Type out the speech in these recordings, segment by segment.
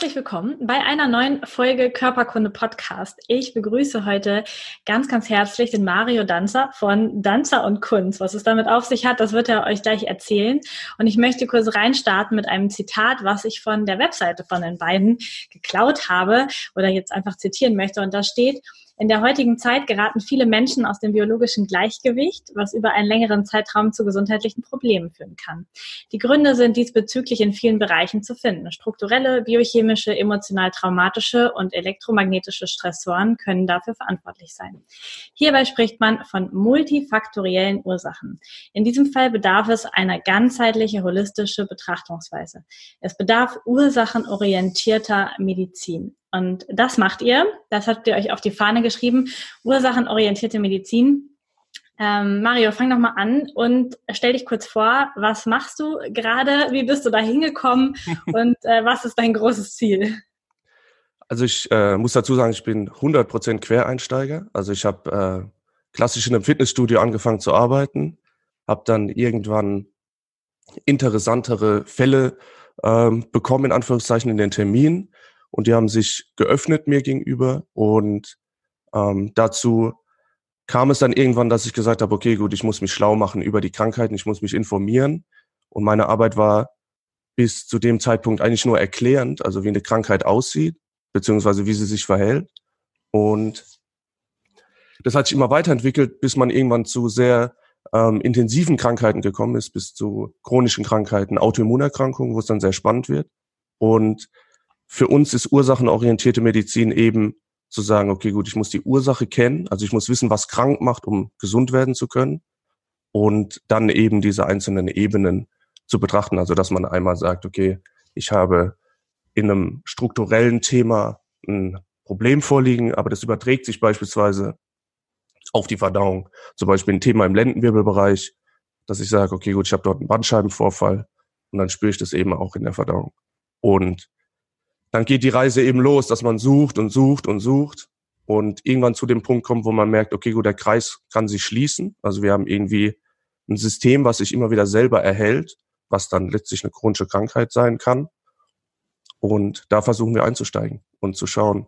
Herzlich willkommen bei einer neuen Folge Körperkunde Podcast. Ich begrüße heute ganz, ganz herzlich den Mario Danzer von Danzer und Kunst. Was es damit auf sich hat, das wird er euch gleich erzählen. Und ich möchte kurz reinstarten mit einem Zitat, was ich von der Webseite von den beiden geklaut habe oder jetzt einfach zitieren möchte. Und da steht, in der heutigen Zeit geraten viele Menschen aus dem biologischen Gleichgewicht, was über einen längeren Zeitraum zu gesundheitlichen Problemen führen kann. Die Gründe sind diesbezüglich in vielen Bereichen zu finden. Strukturelle, biochemische, emotional traumatische und elektromagnetische Stressoren können dafür verantwortlich sein. Hierbei spricht man von multifaktoriellen Ursachen. In diesem Fall bedarf es einer ganzheitliche, holistische Betrachtungsweise. Es bedarf ursachenorientierter Medizin. Und das macht ihr, das habt ihr euch auf die Fahne geschrieben, ursachenorientierte Medizin. Ähm, Mario, fang doch mal an und stell dich kurz vor, was machst du gerade, wie bist du da hingekommen und äh, was ist dein großes Ziel? Also ich äh, muss dazu sagen, ich bin 100% Quereinsteiger. Also ich habe äh, klassisch in einem Fitnessstudio angefangen zu arbeiten, habe dann irgendwann interessantere Fälle ähm, bekommen, in Anführungszeichen, in den Termin und die haben sich geöffnet mir gegenüber und ähm, dazu kam es dann irgendwann, dass ich gesagt habe, okay, gut, ich muss mich schlau machen über die Krankheiten, ich muss mich informieren und meine Arbeit war bis zu dem Zeitpunkt eigentlich nur erklärend, also wie eine Krankheit aussieht, beziehungsweise wie sie sich verhält und das hat sich immer weiterentwickelt, bis man irgendwann zu sehr ähm, intensiven Krankheiten gekommen ist, bis zu chronischen Krankheiten, Autoimmunerkrankungen, wo es dann sehr spannend wird. Und für uns ist ursachenorientierte Medizin eben zu sagen, okay, gut, ich muss die Ursache kennen, also ich muss wissen, was krank macht, um gesund werden zu können und dann eben diese einzelnen Ebenen zu betrachten, also dass man einmal sagt, okay, ich habe in einem strukturellen Thema ein Problem vorliegen, aber das überträgt sich beispielsweise auf die Verdauung. Zum Beispiel ein Thema im Lendenwirbelbereich, dass ich sage, okay, gut, ich habe dort einen Bandscheibenvorfall und dann spüre ich das eben auch in der Verdauung. Und dann geht die Reise eben los, dass man sucht und sucht und sucht und irgendwann zu dem Punkt kommt, wo man merkt, okay, gut, der Kreis kann sich schließen. Also wir haben irgendwie ein System, was sich immer wieder selber erhält, was dann letztlich eine chronische Krankheit sein kann. Und da versuchen wir einzusteigen und zu schauen,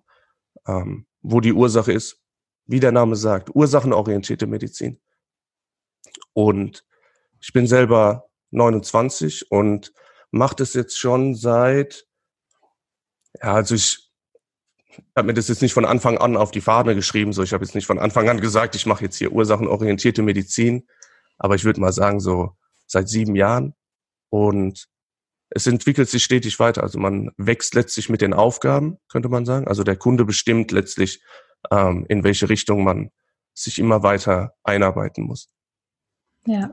ähm, wo die Ursache ist. Wie der Name sagt, ursachenorientierte Medizin. Und ich bin selber 29 und mache das jetzt schon seit ja, also ich habe mir das jetzt nicht von Anfang an auf die Fahne geschrieben. So, ich habe jetzt nicht von Anfang an gesagt, ich mache jetzt hier ursachenorientierte Medizin. Aber ich würde mal sagen, so seit sieben Jahren. Und es entwickelt sich stetig weiter. Also man wächst letztlich mit den Aufgaben, könnte man sagen. Also der Kunde bestimmt letztlich, ähm, in welche Richtung man sich immer weiter einarbeiten muss. Ja,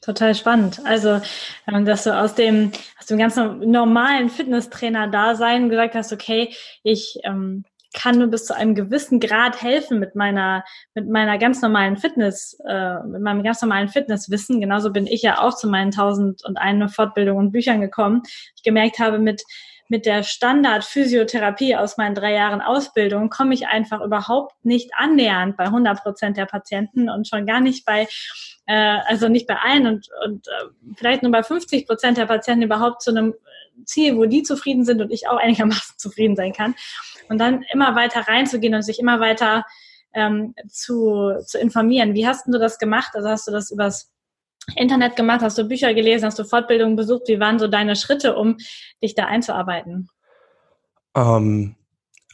Total spannend. Also, ähm, dass du aus dem, aus dem ganz normalen Fitnesstrainer-Dasein gesagt hast, okay, ich ähm, kann nur bis zu einem gewissen Grad helfen mit meiner, mit meiner ganz normalen Fitness, äh, mit meinem ganz normalen Fitnesswissen. Genauso bin ich ja auch zu meinen tausend und eine Fortbildungen und Büchern gekommen. Ich gemerkt habe, mit mit der Standard-Physiotherapie aus meinen drei Jahren Ausbildung komme ich einfach überhaupt nicht annähernd bei 100 Prozent der Patienten und schon gar nicht bei, äh, also nicht bei allen und, und äh, vielleicht nur bei 50 Prozent der Patienten überhaupt zu einem Ziel, wo die zufrieden sind und ich auch einigermaßen zufrieden sein kann. Und dann immer weiter reinzugehen und sich immer weiter ähm, zu, zu informieren. Wie hast du das gemacht? Also hast du das übers Internet gemacht? Hast du Bücher gelesen? Hast du Fortbildungen besucht? Wie waren so deine Schritte, um dich da einzuarbeiten? Ähm,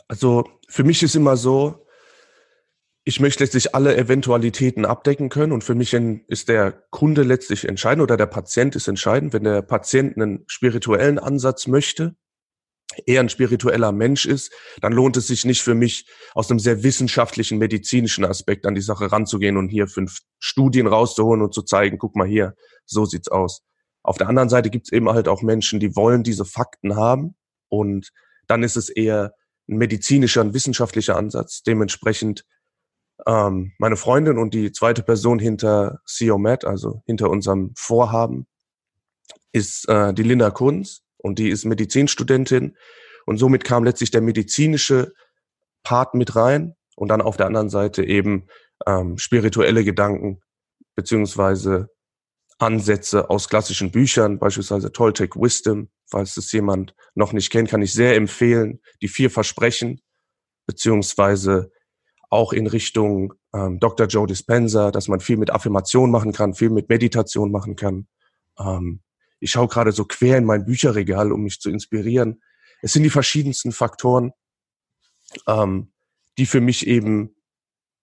also für mich ist immer so, ich möchte letztlich alle Eventualitäten abdecken können und für mich ist der Kunde letztlich entscheidend oder der Patient ist entscheidend. Wenn der Patient einen spirituellen Ansatz möchte, eher ein spiritueller Mensch ist, dann lohnt es sich nicht für mich aus einem sehr wissenschaftlichen, medizinischen Aspekt an die Sache ranzugehen und hier fünf Studien rauszuholen und zu zeigen, guck mal hier, so sieht's aus. Auf der anderen Seite gibt's eben halt auch Menschen, die wollen diese Fakten haben und dann ist es eher ein medizinischer, ein wissenschaftlicher Ansatz. Dementsprechend Ähm, meine Freundin und die zweite Person hinter COMED, also hinter unserem Vorhaben, ist äh, die Linda Kunz und die ist Medizinstudentin und somit kam letztlich der medizinische Part mit rein und dann auf der anderen Seite eben ähm, spirituelle Gedanken beziehungsweise Ansätze aus klassischen Büchern, beispielsweise Toltec Wisdom, falls es jemand noch nicht kennt, kann ich sehr empfehlen. Die vier Versprechen, beziehungsweise auch in Richtung ähm, Dr. Joe Dispenza, dass man viel mit Affirmation machen kann, viel mit Meditation machen kann. Ähm, ich schaue gerade so quer in mein Bücherregal, um mich zu inspirieren. Es sind die verschiedensten Faktoren, ähm, die für mich eben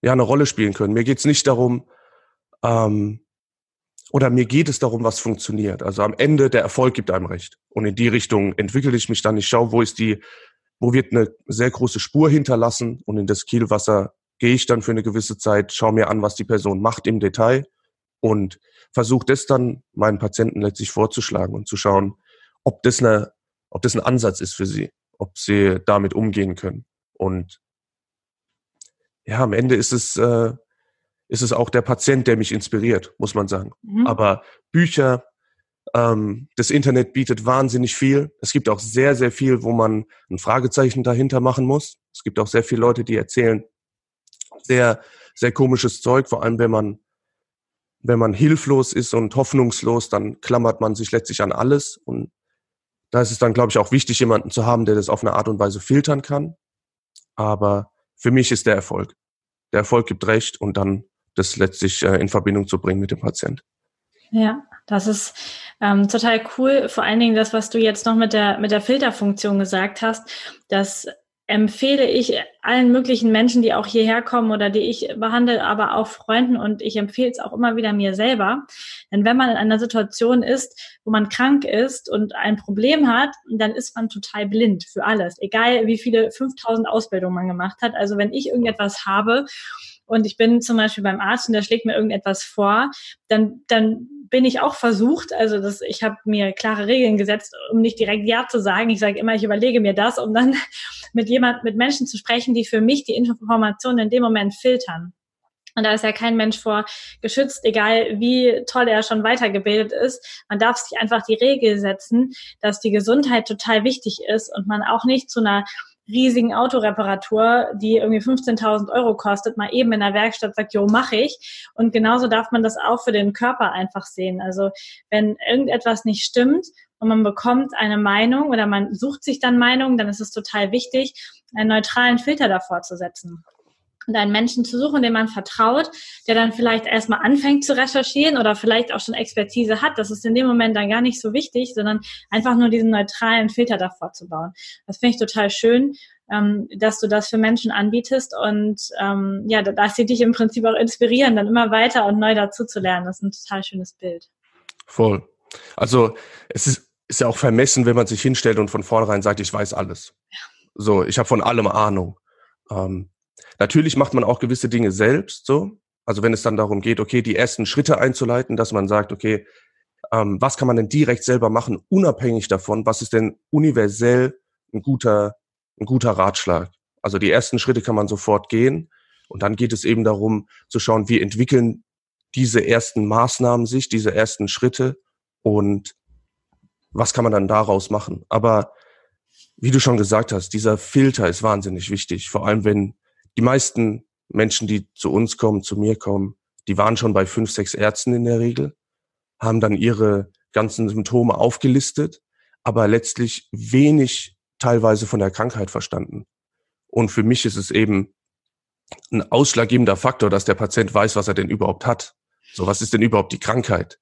ja eine Rolle spielen können. Mir geht es nicht darum, ähm, oder mir geht es darum, was funktioniert. Also am Ende der Erfolg gibt einem recht. Und in die Richtung entwickle ich mich dann. Ich schaue, wo ist die, wo wird eine sehr große Spur hinterlassen und in das Kielwasser gehe ich dann für eine gewisse Zeit, schaue mir an, was die Person macht im Detail und versuche das dann meinen Patienten letztlich vorzuschlagen und zu schauen, ob das eine, ob das ein Ansatz ist für sie, ob sie damit umgehen können. Und ja, am Ende ist es, äh, ist es auch der Patient, der mich inspiriert, muss man sagen. Mhm. Aber Bücher, ähm, das Internet bietet wahnsinnig viel. Es gibt auch sehr, sehr viel, wo man ein Fragezeichen dahinter machen muss. Es gibt auch sehr viele Leute, die erzählen sehr, sehr komisches Zeug, vor allem wenn man, wenn man hilflos ist und hoffnungslos, dann klammert man sich letztlich an alles. Und da ist es dann, glaube ich, auch wichtig, jemanden zu haben, der das auf eine Art und Weise filtern kann. Aber für mich ist der Erfolg. Der Erfolg gibt recht und dann das letztlich äh, in Verbindung zu bringen mit dem Patient. Ja, das ist ähm, total cool. Vor allen Dingen das, was du jetzt noch mit der mit der Filterfunktion gesagt hast, das empfehle ich allen möglichen Menschen, die auch hierher kommen oder die ich behandle, aber auch Freunden und ich empfehle es auch immer wieder mir selber. Denn wenn man in einer Situation ist, wo man krank ist und ein Problem hat, dann ist man total blind für alles, egal wie viele 5000 Ausbildungen man gemacht hat. Also wenn ich irgendetwas habe und ich bin zum Beispiel beim Arzt und der schlägt mir irgendetwas vor, dann, dann bin ich auch versucht, also das, ich habe mir klare Regeln gesetzt, um nicht direkt Ja zu sagen. Ich sage immer, ich überlege mir das, um dann mit jemand, mit Menschen zu sprechen, die für mich die Informationen in dem Moment filtern. Und da ist ja kein Mensch vor geschützt, egal wie toll er schon weitergebildet ist. Man darf sich einfach die Regel setzen, dass die Gesundheit total wichtig ist und man auch nicht zu einer riesigen Autoreparatur, die irgendwie 15.000 Euro kostet, mal eben in der Werkstatt sagt, jo, mache ich. Und genauso darf man das auch für den Körper einfach sehen. Also wenn irgendetwas nicht stimmt und man bekommt eine Meinung oder man sucht sich dann Meinung, dann ist es total wichtig, einen neutralen Filter davor zu setzen und einen Menschen zu suchen, dem man vertraut, der dann vielleicht erstmal anfängt zu recherchieren oder vielleicht auch schon Expertise hat. Das ist in dem Moment dann gar nicht so wichtig, sondern einfach nur diesen neutralen Filter davor zu bauen. Das finde ich total schön, ähm, dass du das für Menschen anbietest und ähm, ja, dass sie dich im Prinzip auch inspirieren, dann immer weiter und neu dazu zu lernen. Das ist ein total schönes Bild. Voll. Also es ist, ist ja auch vermessen, wenn man sich hinstellt und von vornherein sagt, ich weiß alles. Ja. So, ich habe von allem Ahnung. Ähm, Natürlich macht man auch gewisse Dinge selbst so. Also wenn es dann darum geht, okay, die ersten Schritte einzuleiten, dass man sagt, okay, ähm, was kann man denn direkt selber machen, unabhängig davon, was ist denn universell ein guter, ein guter Ratschlag. Also die ersten Schritte kann man sofort gehen. Und dann geht es eben darum zu schauen, wie entwickeln diese ersten Maßnahmen sich, diese ersten Schritte und was kann man dann daraus machen. Aber wie du schon gesagt hast, dieser Filter ist wahnsinnig wichtig, vor allem wenn die meisten Menschen, die zu uns kommen, zu mir kommen, die waren schon bei fünf, sechs Ärzten in der Regel, haben dann ihre ganzen Symptome aufgelistet, aber letztlich wenig teilweise von der Krankheit verstanden. Und für mich ist es eben ein ausschlaggebender Faktor, dass der Patient weiß, was er denn überhaupt hat. So, was ist denn überhaupt die Krankheit?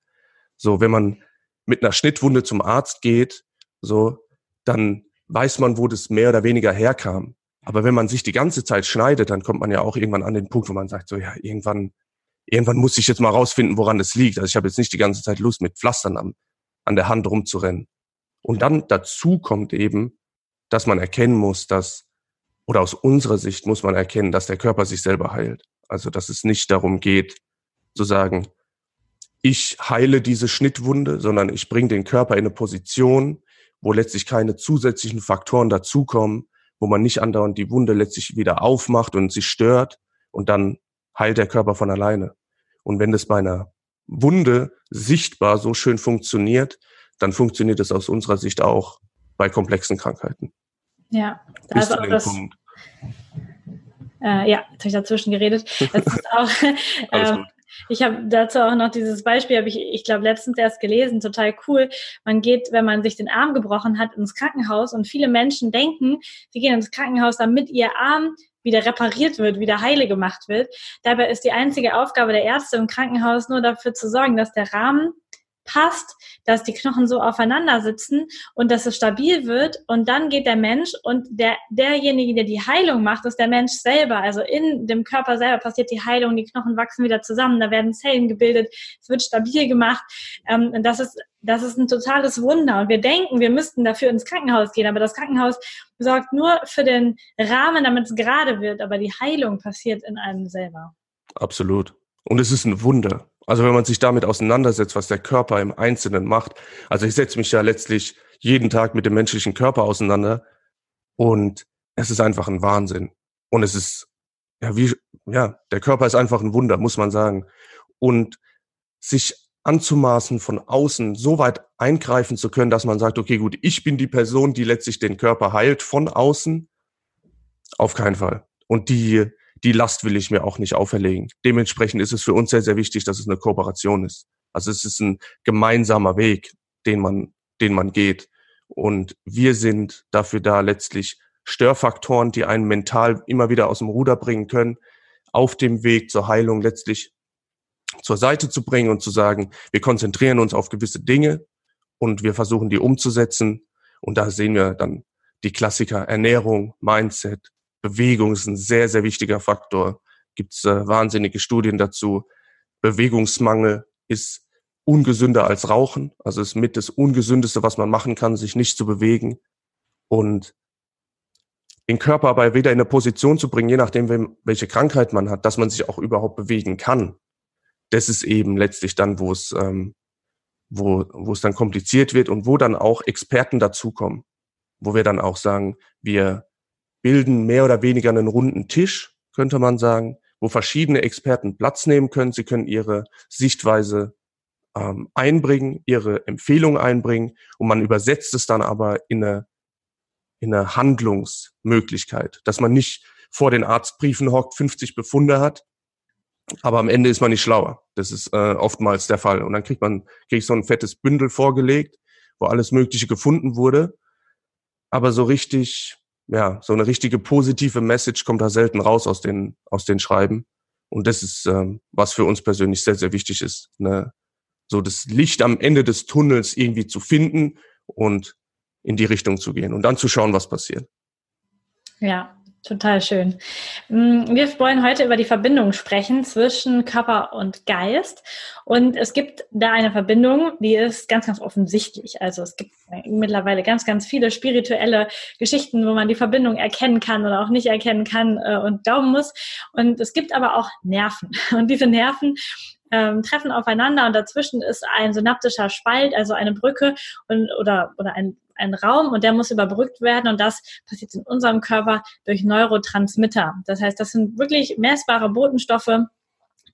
So, wenn man mit einer Schnittwunde zum Arzt geht, so, dann weiß man, wo das mehr oder weniger herkam. Aber wenn man sich die ganze Zeit schneidet, dann kommt man ja auch irgendwann an den Punkt, wo man sagt, so ja, irgendwann, irgendwann muss ich jetzt mal rausfinden, woran das liegt. Also ich habe jetzt nicht die ganze Zeit Lust, mit Pflastern am, an der Hand rumzurennen. Und dann dazu kommt eben, dass man erkennen muss, dass, oder aus unserer Sicht muss man erkennen, dass der Körper sich selber heilt. Also dass es nicht darum geht, zu sagen, ich heile diese Schnittwunde, sondern ich bringe den Körper in eine Position, wo letztlich keine zusätzlichen Faktoren dazukommen, wo man nicht andauernd die Wunde letztlich wieder aufmacht und sie stört und dann heilt der Körper von alleine. Und wenn das bei einer Wunde sichtbar so schön funktioniert, dann funktioniert es aus unserer Sicht auch bei komplexen Krankheiten. Ja, also auch das, Punkt. Äh, ja, jetzt habe ich dazwischen geredet. Das ist auch, ähm, ich habe dazu auch noch dieses Beispiel, habe ich, ich glaube, letztens erst gelesen, total cool. Man geht, wenn man sich den Arm gebrochen hat, ins Krankenhaus und viele Menschen denken, sie gehen ins Krankenhaus, damit ihr Arm wieder repariert wird, wieder heile gemacht wird. Dabei ist die einzige Aufgabe der Ärzte im Krankenhaus nur dafür zu sorgen, dass der Rahmen passt, dass die Knochen so aufeinander sitzen und dass es stabil wird. Und dann geht der Mensch und der, derjenige, der die Heilung macht, ist der Mensch selber. Also in dem Körper selber passiert die Heilung, die Knochen wachsen wieder zusammen, da werden Zellen gebildet, es wird stabil gemacht. Ähm, und das ist, das ist ein totales Wunder. Und wir denken, wir müssten dafür ins Krankenhaus gehen, aber das Krankenhaus sorgt nur für den Rahmen, damit es gerade wird, aber die Heilung passiert in einem selber. Absolut. Und es ist ein Wunder. Also wenn man sich damit auseinandersetzt, was der Körper im Einzelnen macht. Also ich setze mich ja letztlich jeden Tag mit dem menschlichen Körper auseinander und es ist einfach ein Wahnsinn. Und es ist, ja, wie, ja, der Körper ist einfach ein Wunder, muss man sagen. Und sich anzumaßen, von außen so weit eingreifen zu können, dass man sagt, okay, gut, ich bin die Person, die letztlich den Körper heilt von außen, auf keinen Fall. Und die, die Last will ich mir auch nicht auferlegen. Dementsprechend ist es für uns sehr, sehr wichtig, dass es eine Kooperation ist. Also es ist ein gemeinsamer Weg, den man, den man geht. Und wir sind dafür da, letztlich Störfaktoren, die einen mental immer wieder aus dem Ruder bringen können, auf dem Weg zur Heilung letztlich zur Seite zu bringen und zu sagen, wir konzentrieren uns auf gewisse Dinge und wir versuchen die umzusetzen. Und da sehen wir dann die Klassiker Ernährung, Mindset, Bewegung ist ein sehr, sehr wichtiger Faktor. Gibt es äh, wahnsinnige Studien dazu. Bewegungsmangel ist ungesünder als Rauchen. Also ist mit das Ungesündeste, was man machen kann, sich nicht zu bewegen. Und den Körper aber wieder in eine Position zu bringen, je nachdem, welche Krankheit man hat, dass man sich auch überhaupt bewegen kann. Das ist eben letztlich dann, wo es, ähm, wo, wo es dann kompliziert wird und wo dann auch Experten dazukommen. Wo wir dann auch sagen, wir bilden mehr oder weniger einen runden Tisch, könnte man sagen, wo verschiedene Experten Platz nehmen können. Sie können ihre Sichtweise ähm, einbringen, ihre Empfehlung einbringen und man übersetzt es dann aber in eine, in eine Handlungsmöglichkeit, dass man nicht vor den Arztbriefen hockt, 50 Befunde hat, aber am Ende ist man nicht schlauer. Das ist äh, oftmals der Fall. Und dann kriegt man kriegt so ein fettes Bündel vorgelegt, wo alles Mögliche gefunden wurde, aber so richtig ja, so eine richtige positive Message kommt da selten raus aus den, aus den Schreiben. Und das ist, ähm, was für uns persönlich sehr, sehr wichtig ist. Ne? So das Licht am Ende des Tunnels irgendwie zu finden und in die Richtung zu gehen und dann zu schauen, was passiert. Ja, Total schön. Mm, wir wollen heute über die Verbindung sprechen zwischen Körper und Geist. Und es gibt da eine Verbindung, die ist ganz, ganz offensichtlich. Also es gibt mittlerweile ganz, ganz viele spirituelle Geschichten, wo man die Verbindung erkennen kann oder auch nicht erkennen kann äh, und glauben muss. Und es gibt aber auch Nerven. Und diese Nerven ähm, treffen aufeinander und dazwischen ist ein synaptischer Spalt, also eine Brücke und, oder, oder ein ein Raum und der muss überbrückt werden und das passiert in unserem Körper durch Neurotransmitter. Das heißt, das sind wirklich messbare Botenstoffe,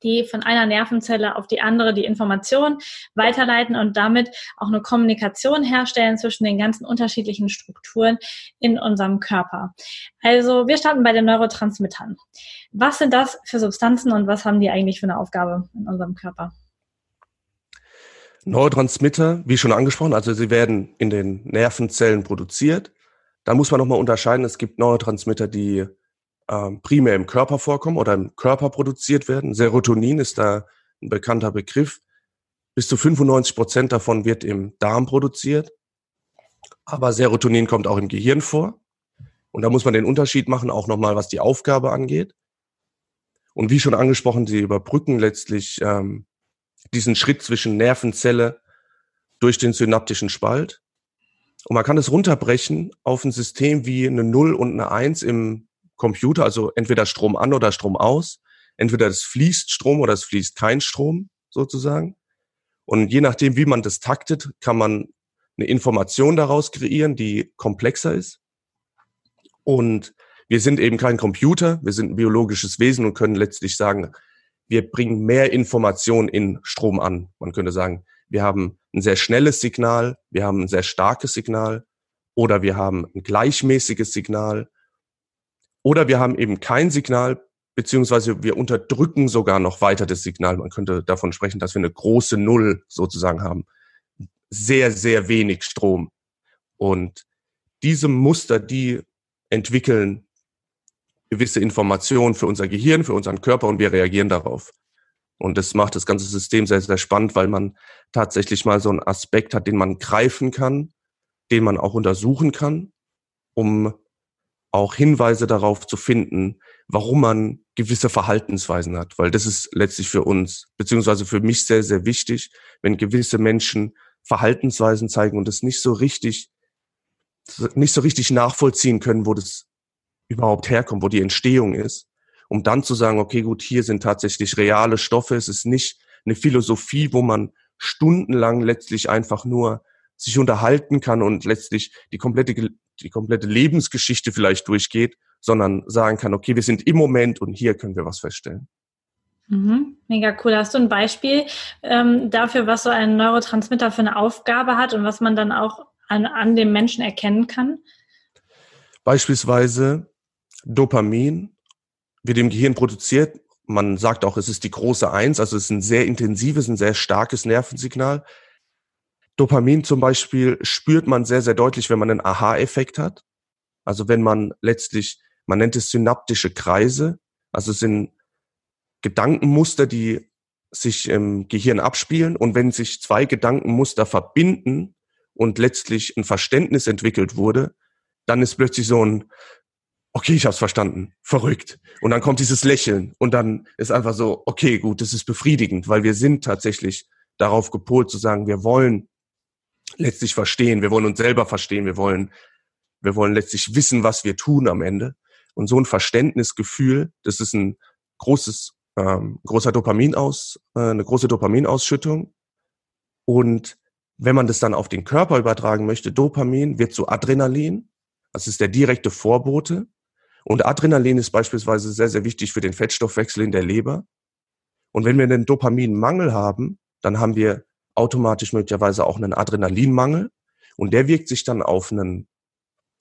die von einer Nervenzelle auf die andere die Information weiterleiten und damit auch eine Kommunikation herstellen zwischen den ganzen unterschiedlichen Strukturen in unserem Körper. Also wir starten bei den Neurotransmittern. Was sind das für Substanzen und was haben die eigentlich für eine Aufgabe in unserem Körper? Neurotransmitter, wie schon angesprochen, also sie werden in den Nervenzellen produziert. Da muss man nochmal unterscheiden, es gibt Neurotransmitter, die äh, primär im Körper vorkommen oder im Körper produziert werden. Serotonin ist da ein bekannter Begriff. Bis zu 95 Prozent davon wird im Darm produziert. Aber Serotonin kommt auch im Gehirn vor. Und da muss man den Unterschied machen, auch nochmal, was die Aufgabe angeht. Und wie schon angesprochen, sie überbrücken letztlich ähm, diesen Schritt zwischen Nervenzelle durch den synaptischen Spalt. Und man kann es runterbrechen auf ein System wie eine 0 und eine 1 im Computer, also entweder Strom an oder Strom aus. Entweder es fließt Strom oder es fließt kein Strom sozusagen. Und je nachdem, wie man das taktet, kann man eine Information daraus kreieren, die komplexer ist. Und wir sind eben kein Computer, wir sind ein biologisches Wesen und können letztlich sagen, wir bringen mehr Information in Strom an. Man könnte sagen, wir haben ein sehr schnelles Signal, wir haben ein sehr starkes Signal oder wir haben ein gleichmäßiges Signal oder wir haben eben kein Signal, beziehungsweise wir unterdrücken sogar noch weiter das Signal. Man könnte davon sprechen, dass wir eine große Null sozusagen haben. Sehr, sehr wenig Strom. Und diese Muster, die entwickeln gewisse Informationen für unser Gehirn, für unseren Körper und wir reagieren darauf. Und das macht das ganze System sehr, sehr spannend, weil man tatsächlich mal so einen Aspekt hat, den man greifen kann, den man auch untersuchen kann, um auch Hinweise darauf zu finden, warum man gewisse Verhaltensweisen hat. Weil das ist letztlich für uns, beziehungsweise für mich sehr, sehr wichtig, wenn gewisse Menschen Verhaltensweisen zeigen und es nicht so richtig, nicht so richtig nachvollziehen können, wo das überhaupt herkommt, wo die Entstehung ist, um dann zu sagen, okay, gut, hier sind tatsächlich reale Stoffe, es ist nicht eine Philosophie, wo man stundenlang letztlich einfach nur sich unterhalten kann und letztlich die komplette, die komplette Lebensgeschichte vielleicht durchgeht, sondern sagen kann, okay, wir sind im Moment und hier können wir was feststellen. Mhm, mega cool. Hast du ein Beispiel ähm, dafür, was so ein Neurotransmitter für eine Aufgabe hat und was man dann auch an, an dem Menschen erkennen kann? Beispielsweise Dopamin wird im Gehirn produziert. Man sagt auch, es ist die große Eins, also es ist ein sehr intensives, ein sehr starkes Nervensignal. Dopamin zum Beispiel spürt man sehr, sehr deutlich, wenn man einen Aha-Effekt hat. Also wenn man letztlich, man nennt es synaptische Kreise, also es sind Gedankenmuster, die sich im Gehirn abspielen. Und wenn sich zwei Gedankenmuster verbinden und letztlich ein Verständnis entwickelt wurde, dann ist plötzlich so ein, okay, ich hab's verstanden, verrückt. Und dann kommt dieses Lächeln und dann ist einfach so, okay, gut, das ist befriedigend, weil wir sind tatsächlich darauf gepolt zu sagen, wir wollen letztlich verstehen. Wir wollen uns selber verstehen. Wir wollen, wir wollen letztlich wissen, was wir tun am Ende. Und so ein Verständnisgefühl, das ist ein großes, ähm, großer Dopaminaus, äh, eine große Dopaminausschüttung. Und wenn man das dann auf den Körper übertragen möchte, Dopamin wird zu Adrenalin. Das ist der direkte Vorbote. Und Adrenalin ist beispielsweise sehr, sehr wichtig für den Fettstoffwechsel in der Leber. Und wenn wir einen Dopaminmangel haben, dann haben wir automatisch möglicherweise auch einen Adrenalinmangel und der wirkt sich dann auf einen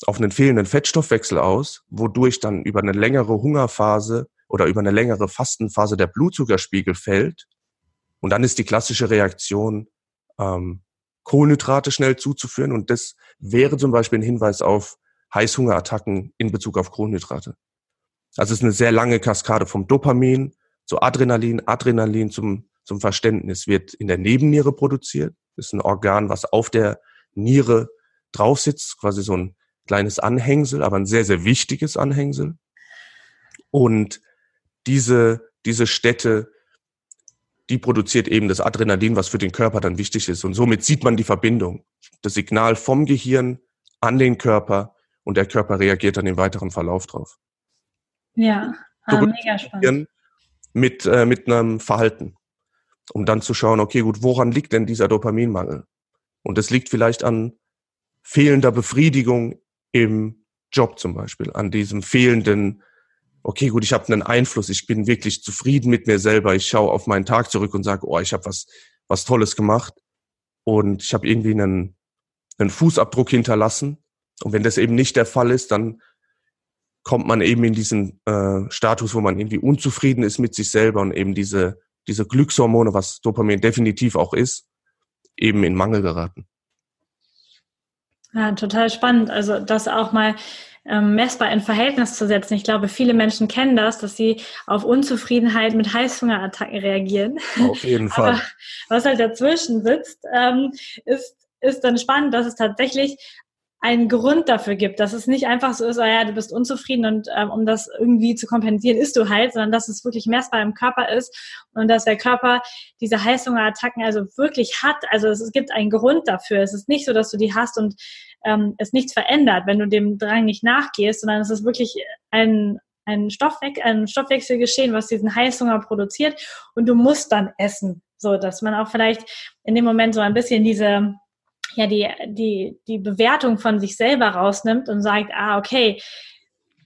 auf einen fehlenden Fettstoffwechsel aus, wodurch dann über eine längere Hungerphase oder über eine längere Fastenphase der Blutzuckerspiegel fällt. Und dann ist die klassische Reaktion, ähm, Kohlenhydrate schnell zuzuführen. Und das wäre zum Beispiel ein Hinweis auf Heißhungerattacken in Bezug auf Kohlenhydrate. Also es ist eine sehr lange Kaskade vom Dopamin zu Adrenalin, Adrenalin zum zum Verständnis, wird in der Nebenniere produziert. Das ist ein Organ, was auf der Niere drauf sitzt, quasi so ein kleines Anhängsel, aber ein sehr, sehr wichtiges Anhängsel. Und diese, diese Stätte, die produziert eben das Adrenalin, was für den Körper dann wichtig ist. Und somit sieht man die Verbindung. Das Signal vom Gehirn an den Körper und der Körper reagiert dann im weiteren Verlauf drauf. Ja, ah, mega spannend. Mit, äh, mit einem Verhalten um dann zu schauen, okay, gut, woran liegt denn dieser Dopaminmangel? Und es liegt vielleicht an fehlender Befriedigung im Job zum Beispiel, an diesem fehlenden, okay, gut, ich habe einen Einfluss, ich bin wirklich zufrieden mit mir selber, ich schaue auf meinen Tag zurück und sage, oh, ich habe was, was Tolles gemacht und ich habe irgendwie einen, einen Fußabdruck hinterlassen. Und wenn das eben nicht der Fall ist, dann kommt man eben in diesen äh, Status, wo man irgendwie unzufrieden ist mit sich selber und eben diese diese Glückshormone, was Dopamin definitiv auch ist, eben in Mangel geraten. Ja, total spannend. Also das auch mal ähm, messbar in Verhältnis zu setzen. Ich glaube, viele Menschen kennen das, dass sie auf Unzufriedenheit mit Heißhungerattacken reagieren. Auf jeden Fall. Aber was halt dazwischen sitzt, ähm, ist, ist dann spannend, dass es tatsächlich einen Grund dafür gibt, dass es nicht einfach so ist, oh ja, du bist unzufrieden und ähm, um das irgendwie zu kompensieren, isst du halt, sondern dass es wirklich messbar im Körper ist und dass der Körper diese Heißhungerattacken also wirklich hat. Also es, es, gibt einen Grund dafür. Es ist nicht so, dass du die hast und ähm, es nichts verändert, wenn du dem Drang nicht nachgehst, sondern es ist wirklich ein ein, Stoffwe ein Stoffwechselgeschehen, was diesen Heißhunger produziert und du musst dann essen. So, dass man auch vielleicht in dem Moment so ein bisschen diese ja die, die, die Bewertung von sich selber rausnimmt und sagt, ah, okay,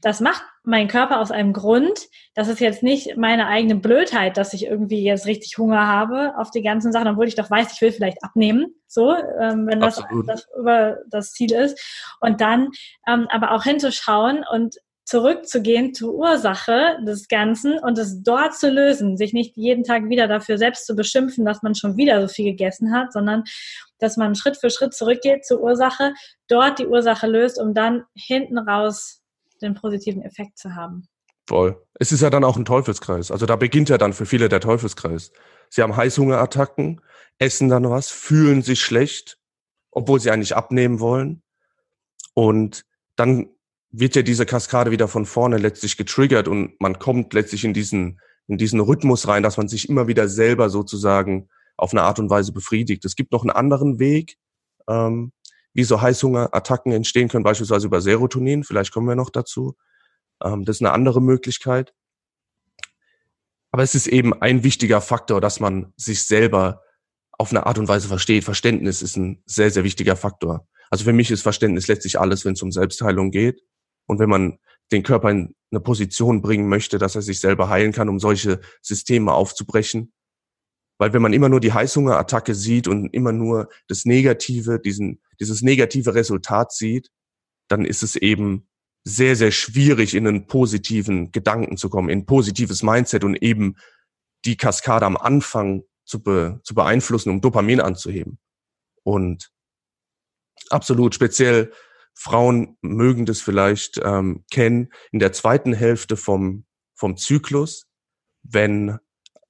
das macht mein Körper aus einem Grund. Das ist jetzt nicht meine eigene Blödheit, dass ich irgendwie jetzt richtig Hunger habe auf die ganzen Sachen, obwohl ich doch weiß, ich will vielleicht abnehmen, so, ähm, wenn das, das, über das Ziel ist. Und dann ähm, aber auch hinzuschauen und zurückzugehen zur Ursache des Ganzen und es dort zu lösen, sich nicht jeden Tag wieder dafür selbst zu beschimpfen, dass man schon wieder so viel gegessen hat, sondern dass man Schritt für Schritt zurückgeht zur Ursache, dort die Ursache löst, um dann hinten raus den positiven Effekt zu haben. Voll. Es ist ja dann auch ein Teufelskreis. Also da beginnt ja dann für viele der Teufelskreis. Sie haben Heißhungerattacken, essen dann was, fühlen sich schlecht, obwohl sie eigentlich abnehmen wollen. Und dann wird ja diese Kaskade wieder von vorne letztlich getriggert und man kommt letztlich in diesen, in diesen Rhythmus rein, dass man sich immer wieder selber sozusagen auf eine Art und Weise befriedigt. Es gibt noch einen anderen Weg, ähm, wie so Heißhungerattacken entstehen können, beispielsweise über Serotonin. Vielleicht kommen wir noch dazu. Ähm, das ist eine andere Möglichkeit. Aber es ist eben ein wichtiger Faktor, dass man sich selber auf eine Art und Weise versteht. Verständnis ist ein sehr, sehr wichtiger Faktor. Also für mich ist Verständnis letztlich alles, wenn es um Selbstheilung geht. Und wenn man den Körper in eine Position bringen möchte, dass er sich selber heilen kann, um solche Systeme aufzubrechen. Weil wenn man immer nur die Heißhungerattacke sieht und immer nur das Negative, diesen, dieses negative Resultat sieht, dann ist es eben sehr, sehr schwierig, in einen positiven Gedanken zu kommen, in ein positives Mindset und eben die Kaskade am Anfang zu, be, zu beeinflussen, um Dopamin anzuheben. Und absolut speziell Frauen mögen das vielleicht ähm, kennen, in der zweiten Hälfte vom, vom Zyklus, wenn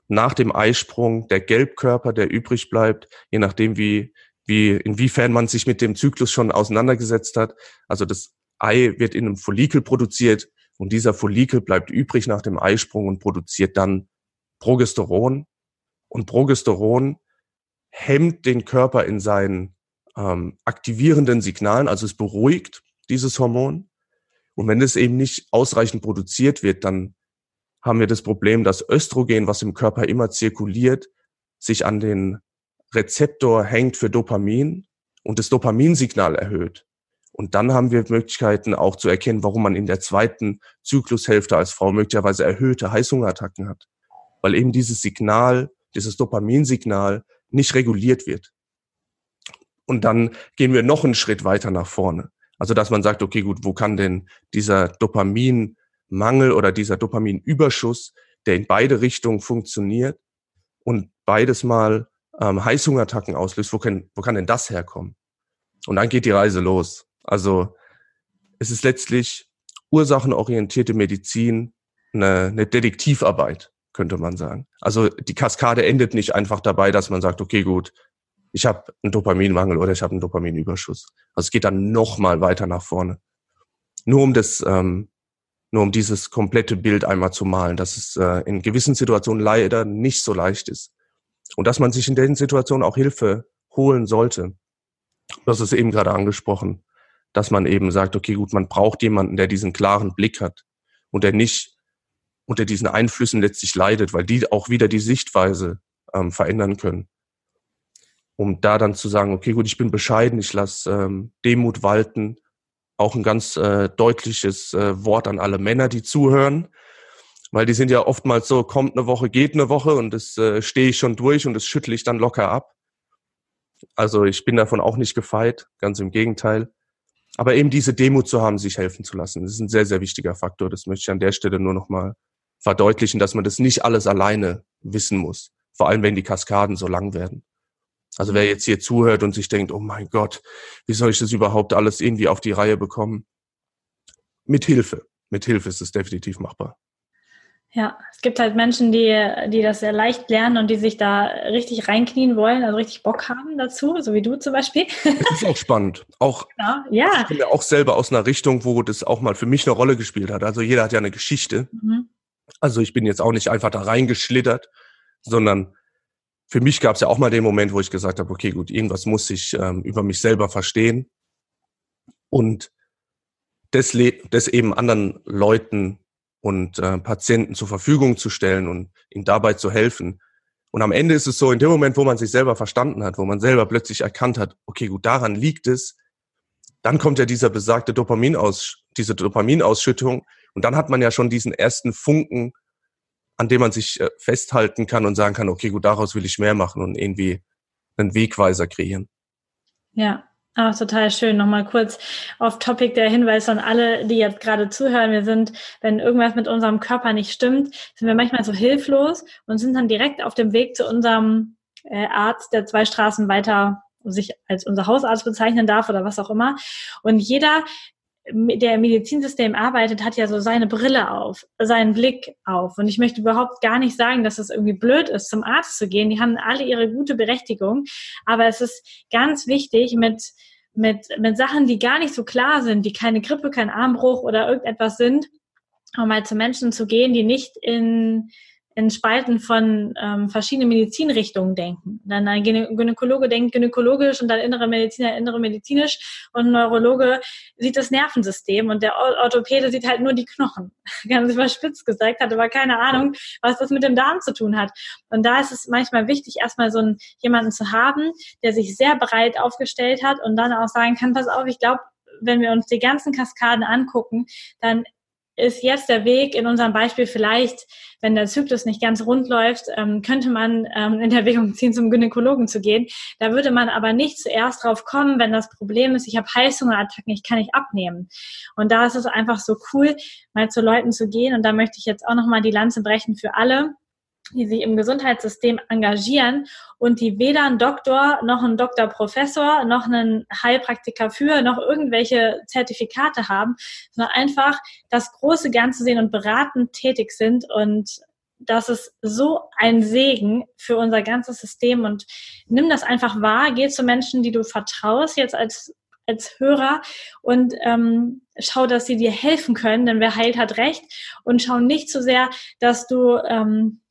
nach dem Eisprung der Gelbkörper, der übrig bleibt, je nachdem wie, wie, inwiefern man sich mit dem Zyklus schon auseinandergesetzt hat. Also das Ei wird in einem Follikel produziert und dieser Follikel bleibt übrig nach dem Eisprung und produziert dann Progesteron. Und Progesteron hemmt den Körper in seinen ähm, aktivierenden Signalen, also es beruhigt dieses Hormon. Und wenn es eben nicht ausreichend produziert wird, dann haben wir das Problem, dass Östrogen, was im Körper immer zirkuliert, sich an den Rezeptor hängt für Dopamin und das Dopaminsignal erhöht. Und dann haben wir Möglichkeiten auch zu erkennen, warum man in der zweiten Zyklushälfte als Frau möglicherweise erhöhte Heißhungerattacken hat. Weil eben dieses Signal, dieses Dopaminsignal nicht reguliert wird. Und dann gehen wir noch einen Schritt weiter nach vorne. Also, dass man sagt, okay, gut, wo kann denn dieser Dopaminmangel oder dieser Dopaminüberschuss, der in beide Richtungen funktioniert und beides mal ähm, Heißhungerattacken auslöst, wo kann, wo kann denn das herkommen? Und dann geht die Reise los. Also, es ist letztlich ursachenorientierte Medizin, eine, eine Detektivarbeit, könnte man sagen. Also die Kaskade endet nicht einfach dabei, dass man sagt, okay, gut, ich habe einen Dopaminmangel oder ich habe einen Dopaminüberschuss. Also es geht dann noch mal weiter nach vorne. Nur um das, ähm, nur um dieses komplette Bild einmal zu malen, dass es äh, in gewissen Situationen leider nicht so leicht ist. Und dass man sich in den Situationen auch Hilfe holen sollte. Das ist eben gerade angesprochen, dass man eben sagt, okay, gut, man braucht jemanden, der diesen klaren Blick hat und der nicht unter diesen Einflüssen letztlich leidet, weil die auch wieder die Sichtweise ähm, verändern können um da dann zu sagen, okay, gut, ich bin bescheiden, ich lasse ähm, Demut walten. Auch ein ganz äh, deutliches äh, Wort an alle Männer, die zuhören, weil die sind ja oftmals so, kommt eine Woche, geht eine Woche und das äh, stehe ich schon durch und das schüttle ich dann locker ab. Also ich bin davon auch nicht gefeit, ganz im Gegenteil. Aber eben diese Demut zu haben, sich helfen zu lassen, das ist ein sehr, sehr wichtiger Faktor. Das möchte ich an der Stelle nur nochmal verdeutlichen, dass man das nicht alles alleine wissen muss. Vor allem, wenn die Kaskaden so lang werden. Also wer jetzt hier zuhört und sich denkt, oh mein Gott, wie soll ich das überhaupt alles irgendwie auf die Reihe bekommen? Mit Hilfe. Mit Hilfe ist es definitiv machbar. Ja, es gibt halt Menschen, die, die das sehr leicht lernen und die sich da richtig reinknien wollen, also richtig Bock haben dazu, so wie du zum Beispiel. Das ist auch spannend. Auch, ja, ja. Ich komme ja auch selber aus einer Richtung, wo das auch mal für mich eine Rolle gespielt hat. Also jeder hat ja eine Geschichte. Mhm. Also ich bin jetzt auch nicht einfach da reingeschlittert, sondern für mich gab es ja auch mal den Moment, wo ich gesagt habe, okay, gut, irgendwas muss ich ähm, über mich selber verstehen und das, das eben anderen Leuten und äh, Patienten zur Verfügung zu stellen und ihnen dabei zu helfen. Und am Ende ist es so, in dem Moment, wo man sich selber verstanden hat, wo man selber plötzlich erkannt hat, okay, gut, daran liegt es, dann kommt ja dieser besagte Dopaminaus, diese Dopaminausschüttung Und dann hat man ja schon diesen ersten Funken, an dem man sich äh, festhalten kann und sagen kann, okay, gut, daraus will ich mehr machen und irgendwie einen Wegweiser kreieren. Ja, Ach, total schön. Nochmal kurz auf Topic der Hinweis an alle, die jetzt gerade zuhören. Wir sind, wenn irgendwas mit unserem Körper nicht stimmt, sind wir manchmal so hilflos und sind dann direkt auf dem Weg zu unserem äh, Arzt, der zwei Straßen weiter sich als unser Hausarzt bezeichnen darf oder was auch immer. Und jeder, der im Medizinsystem arbeitet, hat ja so seine Brille auf, seinen Blick auf. Und ich möchte überhaupt gar nicht sagen, dass es irgendwie blöd ist, zum Arzt zu gehen. Die haben alle ihre gute Berechtigung. Aber es ist ganz wichtig, mit, mit, mit Sachen, die gar nicht so klar sind, die keine Grippe, kein Armbruch oder irgendetwas sind, auch mal zu Menschen zu gehen, die nicht in, in Spalten von ähm, verschiedenen Medizinrichtungen denken. Dann ein Gynäkologe denkt gynäkologisch und dann innere Mediziner innere medizinisch und ein Neurologe sieht das Nervensystem und der Orthopäde sieht halt nur die Knochen. Ganz überspitzt gesagt, hat aber keine Ahnung, was das mit dem Darm zu tun hat. Und da ist es manchmal wichtig, erstmal so einen, jemanden zu haben, der sich sehr breit aufgestellt hat und dann auch sagen kann, pass auf, ich glaube, wenn wir uns die ganzen Kaskaden angucken, dann ist jetzt der Weg in unserem Beispiel vielleicht, wenn der Zyklus nicht ganz rund läuft, ähm, könnte man ähm, in Erwägung ziehen, zum Gynäkologen zu gehen. Da würde man aber nicht zuerst drauf kommen, wenn das Problem ist, ich habe Heißhungerattacken, ich kann nicht abnehmen. Und da ist es einfach so cool, mal zu Leuten zu gehen. Und da möchte ich jetzt auch nochmal die Lanze brechen für alle, die sich im Gesundheitssystem engagieren und die weder einen Doktor noch einen Doktorprofessor noch einen Heilpraktiker für noch irgendwelche Zertifikate haben, sondern einfach das große Ganze sehen und beratend tätig sind. Und das ist so ein Segen für unser ganzes System. Und nimm das einfach wahr, geh zu Menschen, die du vertraust, jetzt als als Hörer und ähm, schau, dass sie dir helfen können, denn wer heilt, hat recht. Und schau nicht so sehr, dass du ähm,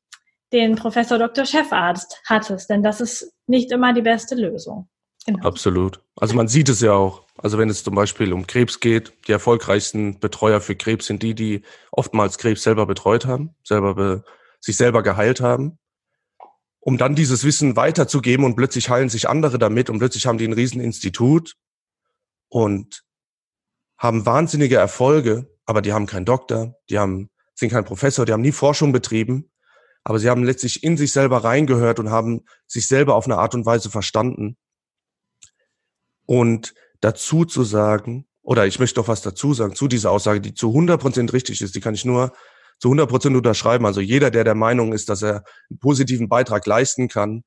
den Professor Dr. Chefarzt hattest, denn das ist nicht immer die beste Lösung. Genau. Absolut. Also man sieht es ja auch. Also wenn es zum Beispiel um Krebs geht, die erfolgreichsten Betreuer für Krebs sind die, die oftmals Krebs selber betreut haben, selber be, sich selber geheilt haben, um dann dieses Wissen weiterzugeben und plötzlich heilen sich andere damit und plötzlich haben die ein Rieseninstitut und haben wahnsinnige Erfolge, aber die haben keinen Doktor, die haben, sind kein Professor, die haben nie Forschung betrieben aber sie haben letztlich in sich selber reingehört und haben sich selber auf eine Art und Weise verstanden. Und dazu zu sagen, oder ich möchte noch was dazu sagen, zu dieser Aussage, die zu 100 Prozent richtig ist, die kann ich nur zu 100 Prozent unterschreiben. Also jeder, der der Meinung ist, dass er einen positiven Beitrag leisten kann,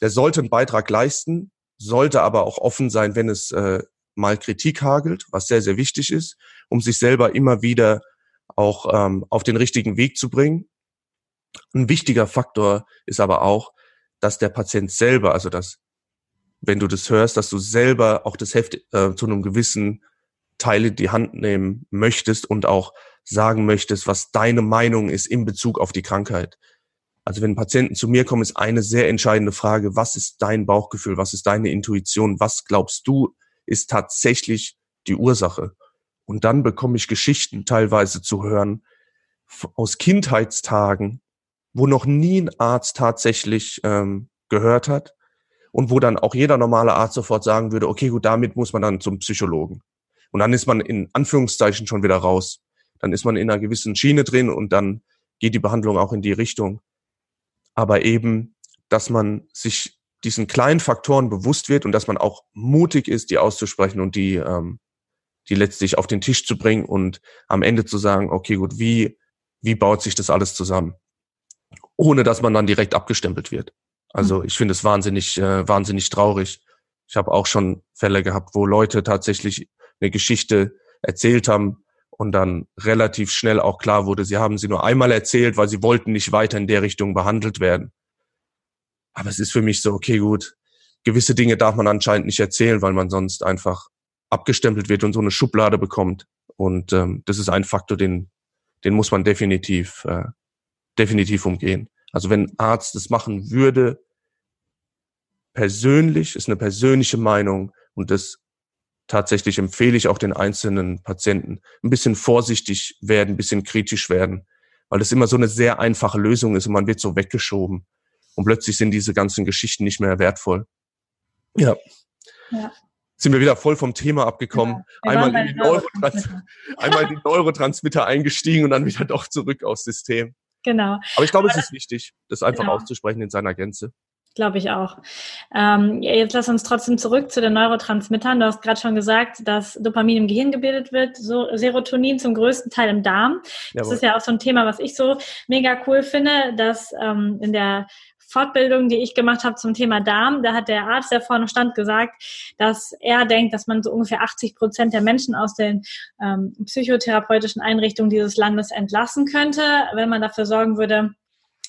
der sollte einen Beitrag leisten, sollte aber auch offen sein, wenn es äh, mal Kritik hagelt, was sehr, sehr wichtig ist, um sich selber immer wieder auch ähm, auf den richtigen Weg zu bringen. Ein wichtiger Faktor ist aber auch, dass der Patient selber, also dass, wenn du das hörst, dass du selber auch das Heft äh, zu einem gewissen Teil in die Hand nehmen möchtest und auch sagen möchtest, was deine Meinung ist in Bezug auf die Krankheit. Also wenn Patienten zu mir kommen, ist eine sehr entscheidende Frage, was ist dein Bauchgefühl, was ist deine Intuition, was glaubst du ist tatsächlich die Ursache? Und dann bekomme ich Geschichten teilweise zu hören aus Kindheitstagen, wo noch nie ein Arzt tatsächlich ähm, gehört hat und wo dann auch jeder normale Arzt sofort sagen würde, okay, gut, damit muss man dann zum Psychologen. Und dann ist man in Anführungszeichen schon wieder raus. Dann ist man in einer gewissen Schiene drin und dann geht die Behandlung auch in die Richtung. Aber eben, dass man sich diesen kleinen Faktoren bewusst wird und dass man auch mutig ist, die auszusprechen und die, ähm, die letztlich auf den Tisch zu bringen und am Ende zu sagen, okay, gut, wie, wie baut sich das alles zusammen? Ohne dass man dann direkt abgestempelt wird. Also mhm. ich finde es wahnsinnig, äh, wahnsinnig traurig. Ich habe auch schon Fälle gehabt, wo Leute tatsächlich eine Geschichte erzählt haben und dann relativ schnell auch klar wurde, sie haben sie nur einmal erzählt, weil sie wollten nicht weiter in der Richtung behandelt werden. Aber es ist für mich so, okay, gut, gewisse Dinge darf man anscheinend nicht erzählen, weil man sonst einfach abgestempelt wird und so eine Schublade bekommt. Und ähm, das ist ein Faktor, den, den muss man definitiv äh, definitiv umgehen. Also wenn ein Arzt das machen würde, persönlich, ist eine persönliche Meinung und das tatsächlich empfehle ich auch den einzelnen Patienten, ein bisschen vorsichtig werden, ein bisschen kritisch werden, weil es immer so eine sehr einfache Lösung ist und man wird so weggeschoben und plötzlich sind diese ganzen Geschichten nicht mehr wertvoll. Ja. Ja. sind wir wieder voll vom Thema abgekommen. Ja, einmal, in die Neurotrans einmal die Neurotransmitter eingestiegen und dann wieder doch zurück aufs System. Genau. Aber ich glaube, Aber es ist wichtig, das einfach genau. auszusprechen in seiner Gänze. Glaube ich auch. Ähm, jetzt lass uns trotzdem zurück zu den Neurotransmittern. Du hast gerade schon gesagt, dass Dopamin im Gehirn gebildet wird, so Serotonin zum größten Teil im Darm. Das Jawohl. ist ja auch so ein Thema, was ich so mega cool finde, dass ähm, in der Fortbildung, die ich gemacht habe zum Thema Darm, da hat der Arzt, der vorne stand, gesagt, dass er denkt, dass man so ungefähr 80 Prozent der Menschen aus den ähm, psychotherapeutischen Einrichtungen dieses Landes entlassen könnte, wenn man dafür sorgen würde,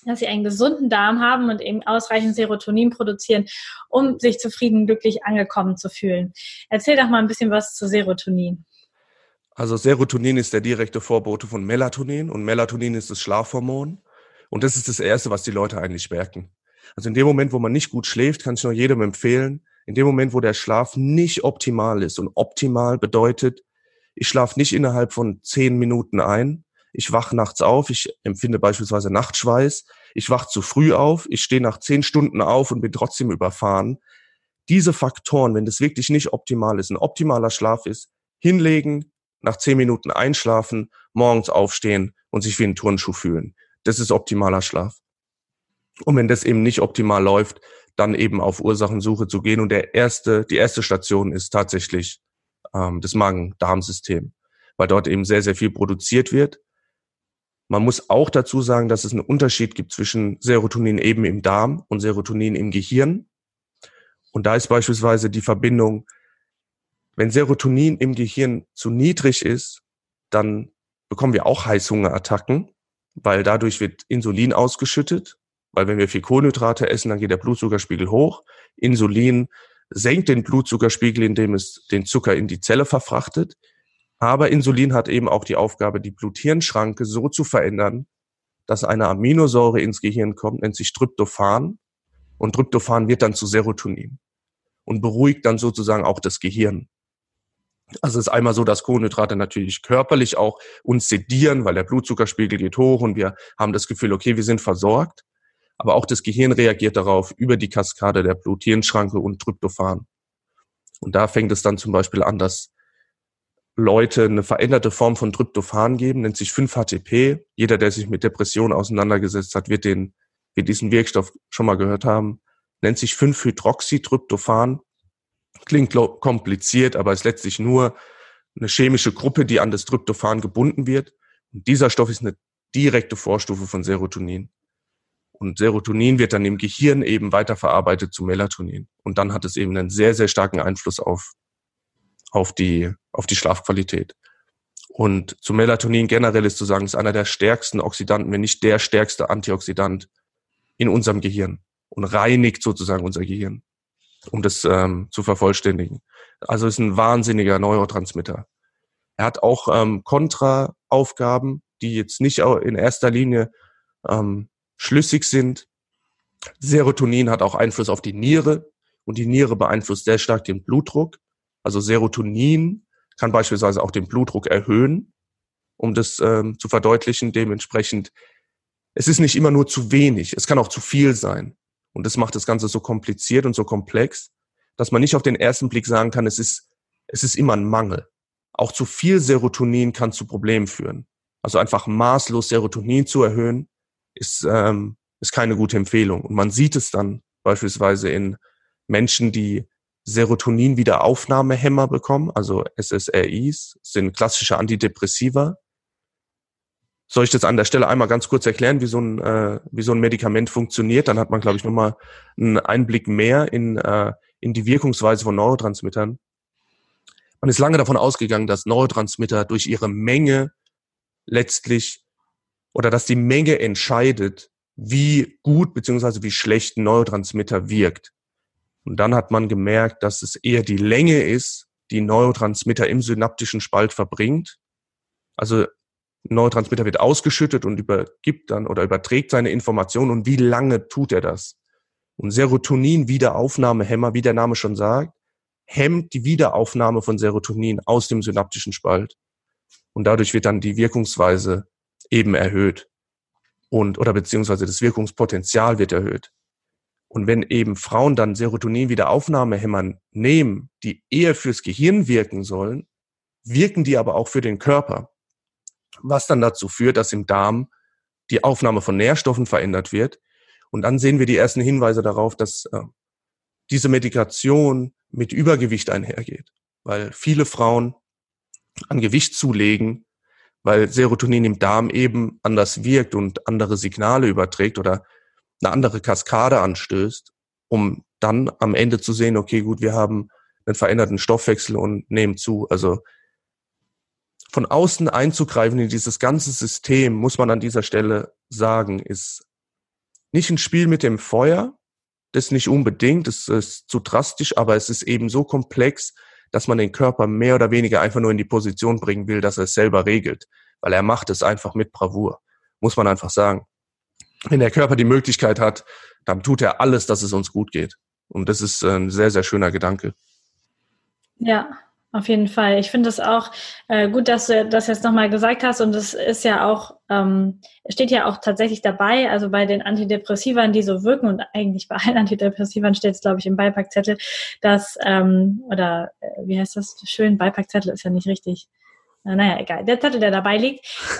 dass sie einen gesunden Darm haben und eben ausreichend Serotonin produzieren, um sich zufrieden, glücklich angekommen zu fühlen. Erzähl doch mal ein bisschen was zu Serotonin. Also Serotonin ist der direkte Vorbote von Melatonin und Melatonin ist das Schlafhormon. Und das ist das Erste, was die Leute eigentlich merken. Also in dem Moment, wo man nicht gut schläft, kann ich nur jedem empfehlen, in dem Moment, wo der Schlaf nicht optimal ist und optimal bedeutet, ich schlafe nicht innerhalb von zehn Minuten ein, ich wache nachts auf, ich empfinde beispielsweise Nachtschweiß, ich wache zu früh auf, ich stehe nach zehn Stunden auf und bin trotzdem überfahren. Diese Faktoren, wenn das wirklich nicht optimal ist, ein optimaler Schlaf ist, hinlegen, nach zehn Minuten einschlafen, morgens aufstehen und sich wie ein Turnschuh fühlen. Das ist optimaler Schlaf. Und wenn das eben nicht optimal läuft, dann eben auf Ursachensuche zu gehen. Und der erste, die erste Station ist tatsächlich ähm, das Magen-Darm-System, weil dort eben sehr, sehr viel produziert wird. Man muss auch dazu sagen, dass es einen Unterschied gibt zwischen Serotonin eben im Darm und Serotonin im Gehirn. Und da ist beispielsweise die Verbindung, wenn Serotonin im Gehirn zu niedrig ist, dann bekommen wir auch Heißhungerattacken, weil dadurch wird Insulin ausgeschüttet, weil wenn wir viel Kohlenhydrate essen, dann geht der Blutzuckerspiegel hoch. Insulin senkt den Blutzuckerspiegel, indem es den Zucker in die Zelle verfrachtet. Aber Insulin hat eben auch die Aufgabe, die Blut-Hirn-Schranke so zu verändern, dass eine Aminosäure ins Gehirn kommt, nennt sich Tryptophan. Und Tryptophan wird dann zu Serotonin und beruhigt dann sozusagen auch das Gehirn. Also es ist einmal so, dass Kohlenhydrate natürlich körperlich auch uns sedieren, weil der Blutzuckerspiegel geht hoch und wir haben das Gefühl, okay, wir sind versorgt. Aber auch das Gehirn reagiert darauf über die Kaskade der Blut-Hirn-Schranke und Tryptophan. Und da fängt es dann zum Beispiel an, dass Leute eine veränderte Form von Tryptophan geben, nennt sich 5-HTP. Jeder, der sich mit Depressionen auseinandergesetzt hat, wird den, wird diesen Wirkstoff schon mal gehört haben. Nennt sich 5-Hydroxytryptophan. Klingt kompliziert, aber ist letztlich nur eine chemische Gruppe, die an das Tryptophan gebunden wird. Und dieser Stoff ist eine direkte Vorstufe von Serotonin. Und Serotonin wird dann im Gehirn eben weiterverarbeitet zu Melatonin. Und dann hat es eben einen sehr, sehr starken Einfluss auf auf die, auf die Schlafqualität. Und zu Melatonin generell ist zu sagen, ist einer der stärksten Oxidanten, wenn nicht der stärkste Antioxidant in unserem Gehirn und reinigt sozusagen unser Gehirn, um das ähm, zu vervollständigen. Also ist ein wahnsinniger Neurotransmitter. Er hat auch ähm, Kontraaufgaben, die jetzt nicht in erster Linie ähm, schlüssig sind. Serotonin hat auch Einfluss auf die Niere und die Niere beeinflusst sehr stark den Blutdruck. Also Serotonin kann beispielsweise auch den Blutdruck erhöhen, um das ähm, zu verdeutlichen. Dementsprechend, es ist nicht immer nur zu wenig, es kann auch zu viel sein. Und das macht das Ganze so kompliziert und so komplex, dass man nicht auf den ersten Blick sagen kann, es ist, es ist immer ein Mangel. Auch zu viel Serotonin kann zu Problemen führen. Also einfach maßlos Serotonin zu erhöhen, ist, ähm, ist keine gute Empfehlung. Und man sieht es dann beispielsweise in Menschen, die Serotonin-Wiederaufnahmehämmer bekommen, also SSRIs, sind klassische Antidepressiva. Soll ich das an der Stelle einmal ganz kurz erklären, wie so ein, äh, wie so ein Medikament funktioniert? Dann hat man, glaube ich, nochmal einen Einblick mehr in, äh, in die Wirkungsweise von Neurotransmittern. Man ist lange davon ausgegangen, dass Neurotransmitter durch ihre Menge letztlich oder dass die Menge entscheidet, wie gut beziehungsweise wie schlecht ein Neurotransmitter wirkt. Und dann hat man gemerkt, dass es eher die Länge ist, die Neurotransmitter im synaptischen Spalt verbringt. Also Neurotransmitter wird ausgeschüttet und übergibt dann oder überträgt seine Informationen und wie lange tut er das? Und Serotonin Wiederaufnahmehemmer, wie der Name schon sagt, hemmt die Wiederaufnahme von Serotonin aus dem synaptischen Spalt. Und dadurch wird dann die Wirkungsweise eben erhöht. Und, oder beziehungsweise das Wirkungspotenzial wird erhöht. Und wenn eben Frauen dann Serotonin-Wiederaufnahmehämmern nehmen, die eher fürs Gehirn wirken sollen, wirken die aber auch für den Körper. Was dann dazu führt, dass im Darm die Aufnahme von Nährstoffen verändert wird. Und dann sehen wir die ersten Hinweise darauf, dass äh, diese Medikation mit Übergewicht einhergeht. Weil viele Frauen an Gewicht zulegen, weil Serotonin im Darm eben anders wirkt und andere Signale überträgt oder eine andere Kaskade anstößt, um dann am Ende zu sehen, okay, gut, wir haben einen veränderten Stoffwechsel und nehmen zu. Also von außen einzugreifen in dieses ganze System, muss man an dieser Stelle sagen, ist nicht ein Spiel mit dem Feuer, das nicht unbedingt, das ist zu drastisch, aber es ist eben so komplex, dass man den Körper mehr oder weniger einfach nur in die Position bringen will, dass er es selber regelt, weil er macht es einfach mit Bravour, muss man einfach sagen. Wenn der Körper die Möglichkeit hat, dann tut er alles, dass es uns gut geht. Und das ist ein sehr, sehr schöner Gedanke. Ja, auf jeden Fall. Ich finde es auch äh, gut, dass du das jetzt nochmal gesagt hast. Und es ist ja auch, ähm, steht ja auch tatsächlich dabei, also bei den Antidepressivern, die so wirken, und eigentlich bei allen Antidepressivern steht es, glaube ich, im Beipackzettel, dass, ähm, oder äh, wie heißt das? Schön, Beipackzettel ist ja nicht richtig naja, egal, der Zettel, der dabei liegt,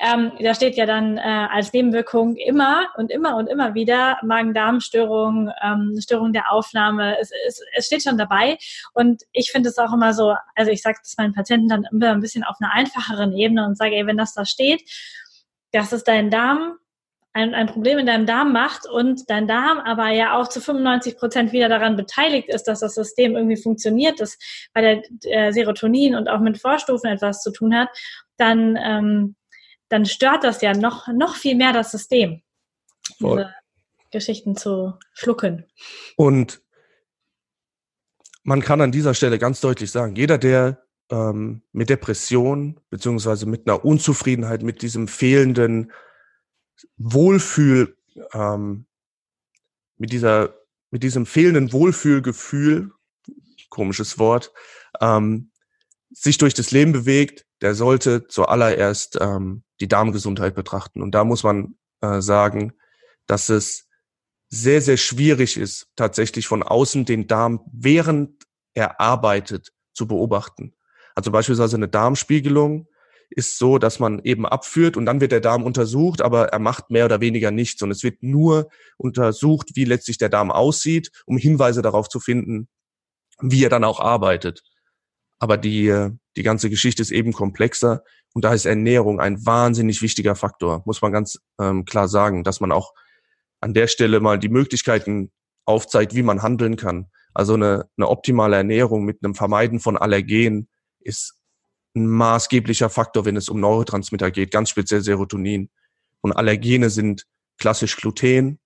ähm, da steht ja dann äh, als Nebenwirkung immer und immer und immer wieder Magen-Darm-Störung, ähm, Störung der Aufnahme. Es, es, es steht schon dabei. Und ich finde es auch immer so, also ich sage das meinen Patienten dann immer ein bisschen auf einer einfacheren Ebene und sage, ey, wenn das da steht, das ist dein Darm, ein, ein Problem in deinem Darm macht und dein Darm aber ja auch zu 95 Prozent wieder daran beteiligt ist, dass das System irgendwie funktioniert, das bei der äh, Serotonin und auch mit Vorstufen etwas zu tun hat, dann, ähm, dann stört das ja noch, noch viel mehr das System, Voll. diese Geschichten zu schlucken. Und man kann an dieser Stelle ganz deutlich sagen, jeder, der ähm, mit Depression beziehungsweise mit einer Unzufriedenheit, mit diesem fehlenden Wohlfühl, ähm, mit dieser, mit diesem fehlenden Wohlfühlgefühl, komisches Wort, ähm, sich durch das Leben bewegt, der sollte zuallererst ähm, die Darmgesundheit betrachten. Und da muss man äh, sagen, dass es sehr, sehr schwierig ist, tatsächlich von außen den Darm, während er arbeitet, zu beobachten. Also beispielsweise eine Darmspiegelung ist so, dass man eben abführt und dann wird der Darm untersucht, aber er macht mehr oder weniger nichts und es wird nur untersucht, wie letztlich der Darm aussieht, um Hinweise darauf zu finden, wie er dann auch arbeitet. Aber die, die ganze Geschichte ist eben komplexer und da ist Ernährung ein wahnsinnig wichtiger Faktor, muss man ganz ähm, klar sagen, dass man auch an der Stelle mal die Möglichkeiten aufzeigt, wie man handeln kann. Also eine, eine optimale Ernährung mit einem Vermeiden von Allergen ist ein maßgeblicher Faktor, wenn es um Neurotransmitter geht, ganz speziell Serotonin. Und Allergene sind klassisch Gluten.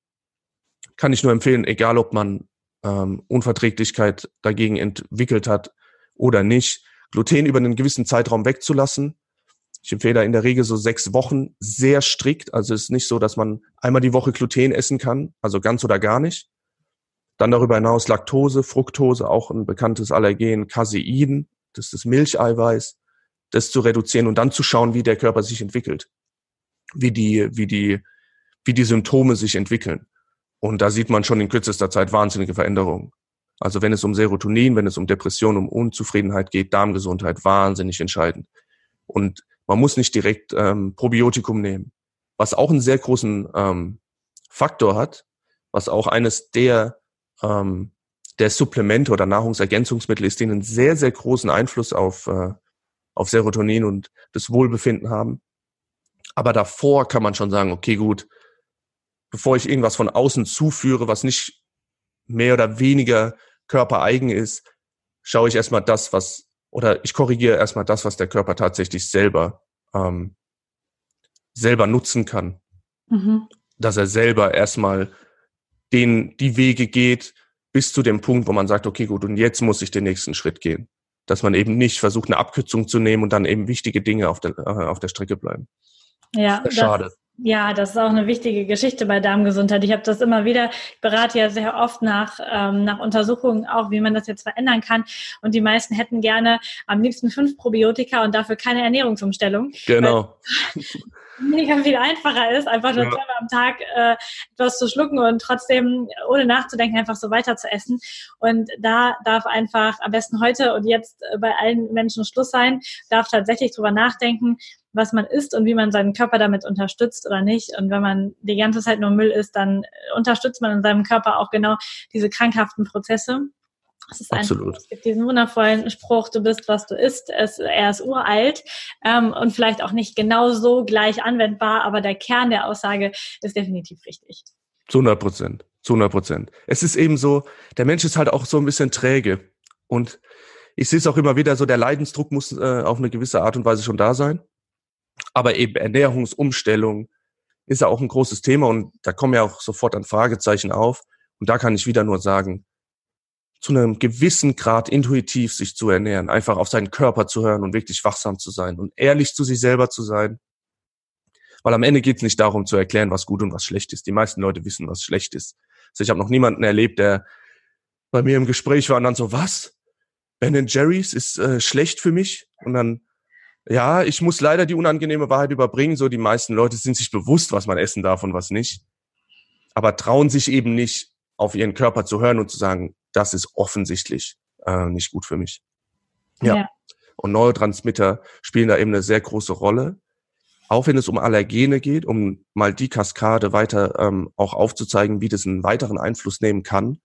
Kann ich nur empfehlen, egal ob man ähm, Unverträglichkeit dagegen entwickelt hat oder nicht, Gluten über einen gewissen Zeitraum wegzulassen. Ich empfehle in der Regel so sechs Wochen sehr strikt. Also es ist nicht so, dass man einmal die Woche Gluten essen kann, also ganz oder gar nicht. Dann darüber hinaus Laktose, Fructose, auch ein bekanntes Allergen, Casein, das ist das Milcheiweiß das zu reduzieren und dann zu schauen, wie der Körper sich entwickelt, wie die, wie die, wie die Symptome sich entwickeln. Und da sieht man schon in kürzester Zeit wahnsinnige Veränderungen. Also wenn es um Serotonin, wenn es um Depression, um Unzufriedenheit geht, Darmgesundheit, wahnsinnig entscheidend. Und man muss nicht direkt ähm, Probiotikum nehmen. Was auch einen sehr großen ähm, Faktor hat, was auch eines der, ähm, der Supplemente oder Nahrungsergänzungsmittel ist, die einen sehr, sehr großen Einfluss auf äh, auf Serotonin und das Wohlbefinden haben. Aber davor kann man schon sagen, okay, gut, bevor ich irgendwas von außen zuführe, was nicht mehr oder weniger körpereigen ist, schaue ich erstmal das, was, oder ich korrigiere erstmal das, was der Körper tatsächlich selber, ähm, selber nutzen kann. Mhm. Dass er selber erstmal den, die Wege geht, bis zu dem Punkt, wo man sagt, okay, gut, und jetzt muss ich den nächsten Schritt gehen dass man eben nicht versucht, eine Abkürzung zu nehmen und dann eben wichtige Dinge auf der, äh, auf der Strecke bleiben. Ja, das schade. Das, ja, das ist auch eine wichtige Geschichte bei Darmgesundheit. Ich habe das immer wieder, ich berate ja sehr oft nach, ähm, nach Untersuchungen auch, wie man das jetzt verändern kann. Und die meisten hätten gerne am liebsten fünf Probiotika und dafür keine Ernährungsumstellung. Genau. Mega viel einfacher ist, einfach nur ja. zweimal am Tag äh, etwas zu schlucken und trotzdem ohne nachzudenken einfach so weiter zu essen. Und da darf einfach am besten heute und jetzt äh, bei allen Menschen Schluss sein, darf tatsächlich drüber nachdenken, was man isst und wie man seinen Körper damit unterstützt oder nicht. Und wenn man die ganze Zeit nur Müll isst, dann unterstützt man in seinem Körper auch genau diese krankhaften Prozesse. Es ist Absolut. Einfach, es gibt diesen wundervollen Spruch, du bist, was du isst. Es, er ist uralt ähm, und vielleicht auch nicht genau so gleich anwendbar, aber der Kern der Aussage ist definitiv richtig. Zu 100 Prozent. Zu 100 Prozent. Es ist eben so, der Mensch ist halt auch so ein bisschen träge. Und ich sehe es auch immer wieder so, der Leidensdruck muss äh, auf eine gewisse Art und Weise schon da sein. Aber eben Ernährungsumstellung ist ja auch ein großes Thema und da kommen ja auch sofort ein Fragezeichen auf. Und da kann ich wieder nur sagen, zu einem gewissen Grad intuitiv sich zu ernähren, einfach auf seinen Körper zu hören und wirklich wachsam zu sein und ehrlich zu sich selber zu sein. Weil am Ende geht es nicht darum zu erklären, was gut und was schlecht ist. Die meisten Leute wissen, was schlecht ist. Also ich habe noch niemanden erlebt, der bei mir im Gespräch war und dann so, was? Ben Jerry's ist äh, schlecht für mich? Und dann, ja, ich muss leider die unangenehme Wahrheit überbringen. So, die meisten Leute sind sich bewusst, was man essen darf und was nicht. Aber trauen sich eben nicht, auf ihren Körper zu hören und zu sagen, das ist offensichtlich äh, nicht gut für mich. Ja. ja. Und Neurotransmitter spielen da eben eine sehr große Rolle. Auch wenn es um Allergene geht, um mal die Kaskade weiter ähm, auch aufzuzeigen, wie das einen weiteren Einfluss nehmen kann.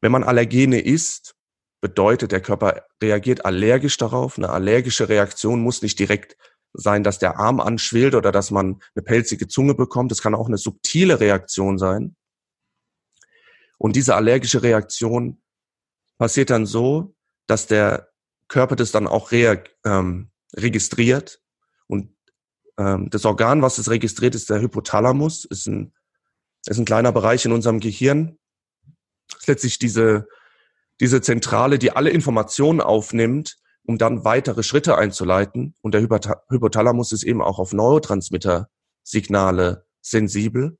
Wenn man Allergene isst, bedeutet, der Körper reagiert allergisch darauf. Eine allergische Reaktion muss nicht direkt sein, dass der Arm anschwillt oder dass man eine pelzige Zunge bekommt. Es kann auch eine subtile Reaktion sein. Und diese allergische Reaktion passiert dann so, dass der Körper das dann auch ähm, registriert. Und ähm, das Organ, was es registriert, ist der Hypothalamus, ist ein, ist ein kleiner Bereich in unserem Gehirn. Das ist letztlich diese, diese Zentrale, die alle Informationen aufnimmt, um dann weitere Schritte einzuleiten. Und der Hypothalamus ist eben auch auf Neurotransmitter-Signale sensibel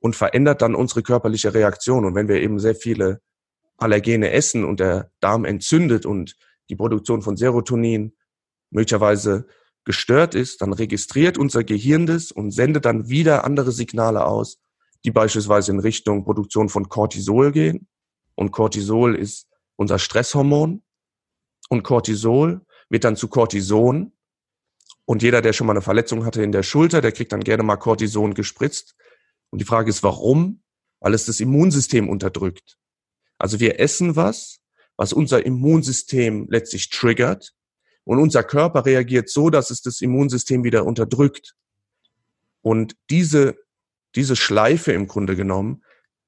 und verändert dann unsere körperliche Reaktion. Und wenn wir eben sehr viele Allergene essen und der Darm entzündet und die Produktion von Serotonin möglicherweise gestört ist, dann registriert unser Gehirn das und sendet dann wieder andere Signale aus, die beispielsweise in Richtung Produktion von Cortisol gehen. Und Cortisol ist unser Stresshormon. Und Cortisol wird dann zu Cortison. Und jeder, der schon mal eine Verletzung hatte in der Schulter, der kriegt dann gerne mal Cortison gespritzt. Und die Frage ist, warum? Weil es das Immunsystem unterdrückt. Also wir essen was, was unser Immunsystem letztlich triggert. Und unser Körper reagiert so, dass es das Immunsystem wieder unterdrückt. Und diese, diese Schleife im Grunde genommen,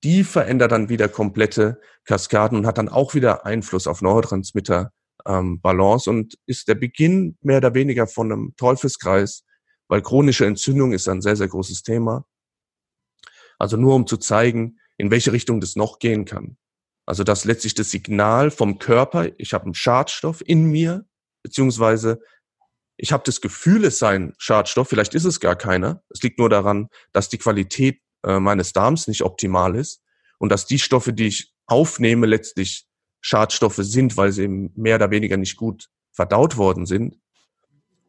die verändert dann wieder komplette Kaskaden und hat dann auch wieder Einfluss auf Neurotransmitter ähm, Balance und ist der Beginn mehr oder weniger von einem Teufelskreis, weil chronische Entzündung ist ein sehr, sehr großes Thema. Also nur um zu zeigen, in welche Richtung das noch gehen kann. Also dass letztlich das Signal vom Körper, ich habe einen Schadstoff in mir, beziehungsweise ich habe das Gefühl, es sei ein Schadstoff, vielleicht ist es gar keiner. Es liegt nur daran, dass die Qualität äh, meines Darms nicht optimal ist und dass die Stoffe, die ich aufnehme, letztlich Schadstoffe sind, weil sie eben mehr oder weniger nicht gut verdaut worden sind,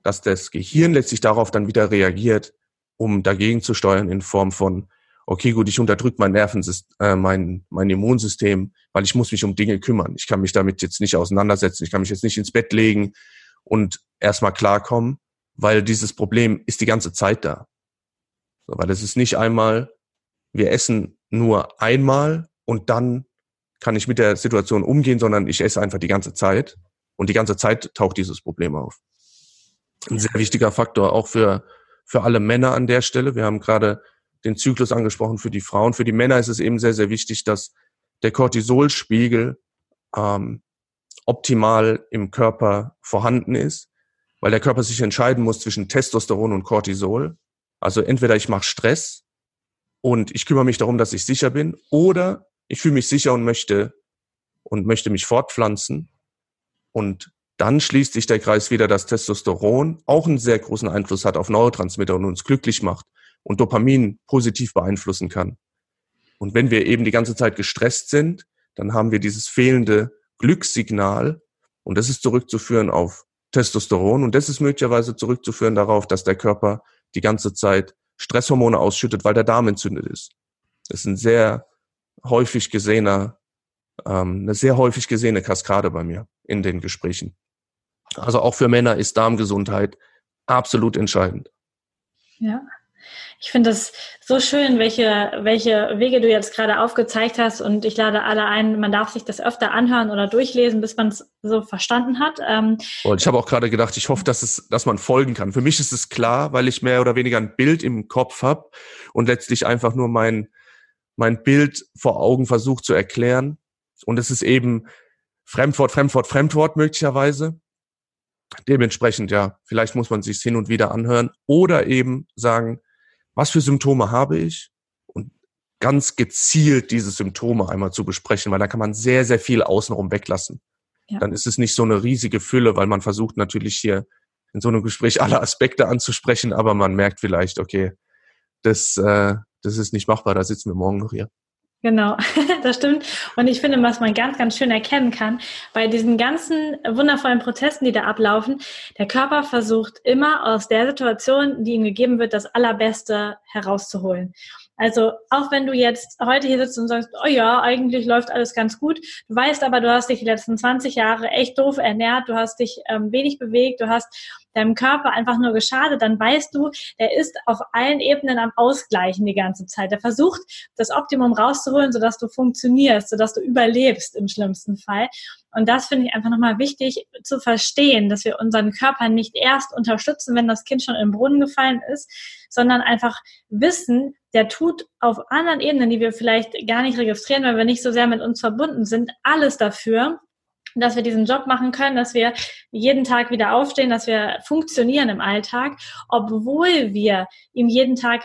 dass das Gehirn letztlich darauf dann wieder reagiert, um dagegen zu steuern in Form von okay, gut, ich unterdrücke mein Nervensystem, äh, mein, mein Immunsystem, weil ich muss mich um Dinge kümmern. Ich kann mich damit jetzt nicht auseinandersetzen, ich kann mich jetzt nicht ins Bett legen und erstmal klarkommen, weil dieses Problem ist die ganze Zeit da. So, weil es ist nicht einmal, wir essen nur einmal und dann kann ich mit der Situation umgehen, sondern ich esse einfach die ganze Zeit und die ganze Zeit taucht dieses Problem auf. Ein sehr wichtiger Faktor auch für, für alle Männer an der Stelle. Wir haben gerade den Zyklus angesprochen für die Frauen. Für die Männer ist es eben sehr, sehr wichtig, dass der Cortisolspiegel ähm, optimal im Körper vorhanden ist, weil der Körper sich entscheiden muss zwischen Testosteron und Cortisol. Also entweder ich mache Stress und ich kümmere mich darum, dass ich sicher bin, oder ich fühle mich sicher und möchte und möchte mich fortpflanzen. Und dann schließt sich der Kreis wieder, dass Testosteron auch einen sehr großen Einfluss hat auf Neurotransmitter und uns glücklich macht und Dopamin positiv beeinflussen kann. Und wenn wir eben die ganze Zeit gestresst sind, dann haben wir dieses fehlende Glückssignal und das ist zurückzuführen auf Testosteron. Und das ist möglicherweise zurückzuführen darauf, dass der Körper die ganze Zeit Stresshormone ausschüttet, weil der Darm entzündet ist. Das ist ein sehr häufig gesehener, ähm, eine sehr häufig gesehene Kaskade bei mir in den Gesprächen. Also auch für Männer ist Darmgesundheit absolut entscheidend. Ja. Ich finde es so schön, welche, welche Wege du jetzt gerade aufgezeigt hast und ich lade alle ein, man darf sich das öfter anhören oder durchlesen, bis man es so verstanden hat. Ähm, und ich habe auch gerade gedacht, ich hoffe, dass, es, dass man folgen kann. Für mich ist es klar, weil ich mehr oder weniger ein Bild im Kopf habe und letztlich einfach nur mein, mein Bild vor Augen versucht zu erklären. Und es ist eben Fremdwort, Fremdwort, Fremdwort möglicherweise. Dementsprechend, ja, vielleicht muss man sich hin und wieder anhören oder eben sagen, was für Symptome habe ich und ganz gezielt diese Symptome einmal zu besprechen, weil da kann man sehr, sehr viel außenrum weglassen. Ja. Dann ist es nicht so eine riesige Fülle, weil man versucht natürlich hier in so einem Gespräch alle Aspekte anzusprechen, aber man merkt vielleicht, okay, das, äh, das ist nicht machbar, da sitzen wir morgen noch hier. Genau, das stimmt. Und ich finde, was man ganz, ganz schön erkennen kann, bei diesen ganzen wundervollen Prozessen, die da ablaufen, der Körper versucht immer aus der Situation, die ihm gegeben wird, das Allerbeste herauszuholen. Also auch wenn du jetzt heute hier sitzt und sagst, oh ja, eigentlich läuft alles ganz gut, du weißt aber, du hast dich die letzten 20 Jahre echt doof ernährt, du hast dich ähm, wenig bewegt, du hast deinem Körper einfach nur geschadet, dann weißt du, der ist auf allen Ebenen am Ausgleichen die ganze Zeit. Der versucht, das Optimum rauszuholen, sodass du funktionierst, sodass du überlebst im schlimmsten Fall. Und das finde ich einfach nochmal wichtig zu verstehen, dass wir unseren Körper nicht erst unterstützen, wenn das Kind schon im Brunnen gefallen ist, sondern einfach wissen, der tut auf anderen Ebenen, die wir vielleicht gar nicht registrieren, weil wir nicht so sehr mit uns verbunden sind, alles dafür, dass wir diesen Job machen können, dass wir jeden Tag wieder aufstehen, dass wir funktionieren im Alltag, obwohl wir ihm jeden Tag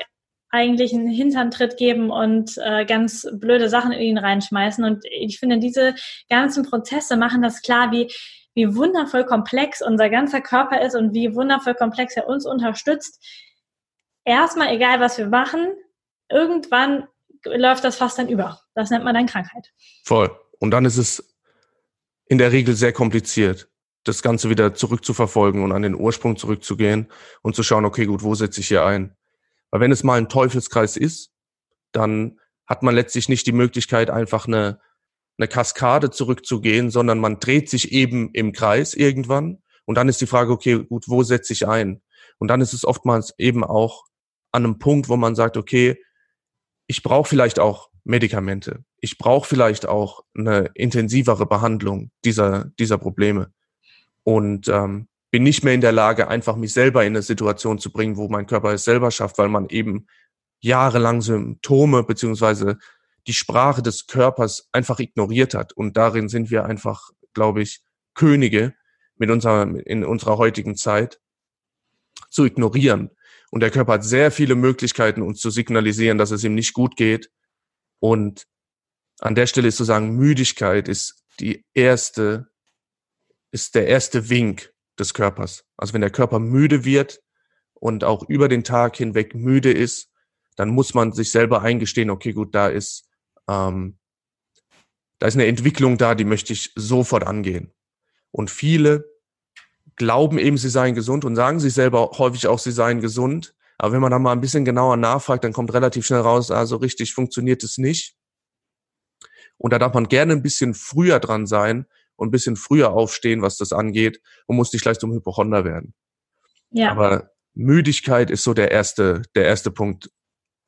eigentlich einen Hinterntritt geben und äh, ganz blöde Sachen in ihn reinschmeißen. Und ich finde, diese ganzen Prozesse machen das klar, wie, wie wundervoll komplex unser ganzer Körper ist und wie wundervoll komplex er uns unterstützt. Erstmal, egal was wir machen, irgendwann läuft das fast dann über. Das nennt man dann Krankheit. Voll. Und dann ist es in der Regel sehr kompliziert, das Ganze wieder zurückzuverfolgen und an den Ursprung zurückzugehen und zu schauen, okay, gut, wo setze ich hier ein? Weil wenn es mal ein Teufelskreis ist, dann hat man letztlich nicht die Möglichkeit, einfach eine, eine Kaskade zurückzugehen, sondern man dreht sich eben im Kreis irgendwann. Und dann ist die Frage, okay, gut, wo setze ich ein? Und dann ist es oftmals eben auch an einem Punkt, wo man sagt, okay, ich brauche vielleicht auch Medikamente. Ich brauche vielleicht auch eine intensivere Behandlung dieser, dieser Probleme. Und ähm, bin nicht mehr in der Lage, einfach mich selber in eine Situation zu bringen, wo mein Körper es selber schafft, weil man eben jahrelang Symptome beziehungsweise die Sprache des Körpers einfach ignoriert hat. Und darin sind wir einfach, glaube ich, Könige mit unserer, in unserer heutigen Zeit zu ignorieren. Und der Körper hat sehr viele Möglichkeiten, uns zu signalisieren, dass es ihm nicht gut geht. Und an der Stelle ist zu sagen, Müdigkeit ist die erste, ist der erste Wink des Körpers. Also wenn der Körper müde wird und auch über den Tag hinweg müde ist, dann muss man sich selber eingestehen, okay, gut, da ist, ähm, da ist eine Entwicklung da, die möchte ich sofort angehen. Und viele glauben eben, sie seien gesund und sagen sich selber häufig auch, sie seien gesund. Aber wenn man da mal ein bisschen genauer nachfragt, dann kommt relativ schnell raus, also richtig funktioniert es nicht. Und da darf man gerne ein bisschen früher dran sein und ein bisschen früher aufstehen, was das angeht und muss nicht gleich zum Hypochonder werden. Ja. Aber Müdigkeit ist so der erste, der erste Punkt,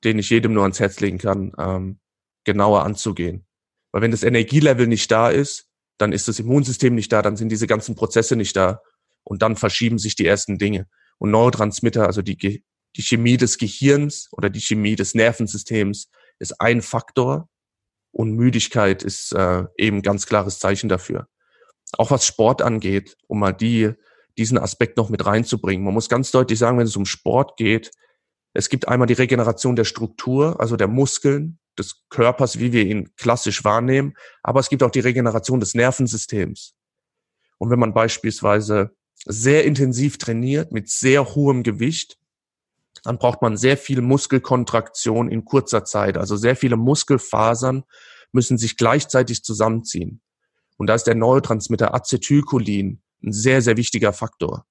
den ich jedem nur ans Herz legen kann, ähm, genauer anzugehen. Weil wenn das Energielevel nicht da ist, dann ist das Immunsystem nicht da, dann sind diese ganzen Prozesse nicht da und dann verschieben sich die ersten Dinge. Und Neurotransmitter, also die, die Chemie des Gehirns oder die Chemie des Nervensystems ist ein Faktor und Müdigkeit ist äh, eben ganz klares Zeichen dafür auch was Sport angeht, um mal die, diesen Aspekt noch mit reinzubringen. Man muss ganz deutlich sagen, wenn es um Sport geht, es gibt einmal die Regeneration der Struktur, also der Muskeln, des Körpers, wie wir ihn klassisch wahrnehmen, aber es gibt auch die Regeneration des Nervensystems. Und wenn man beispielsweise sehr intensiv trainiert mit sehr hohem Gewicht, dann braucht man sehr viel Muskelkontraktion in kurzer Zeit. Also sehr viele Muskelfasern müssen sich gleichzeitig zusammenziehen. Und da ist der Neurotransmitter Acetylcholin ein sehr, sehr wichtiger Faktor.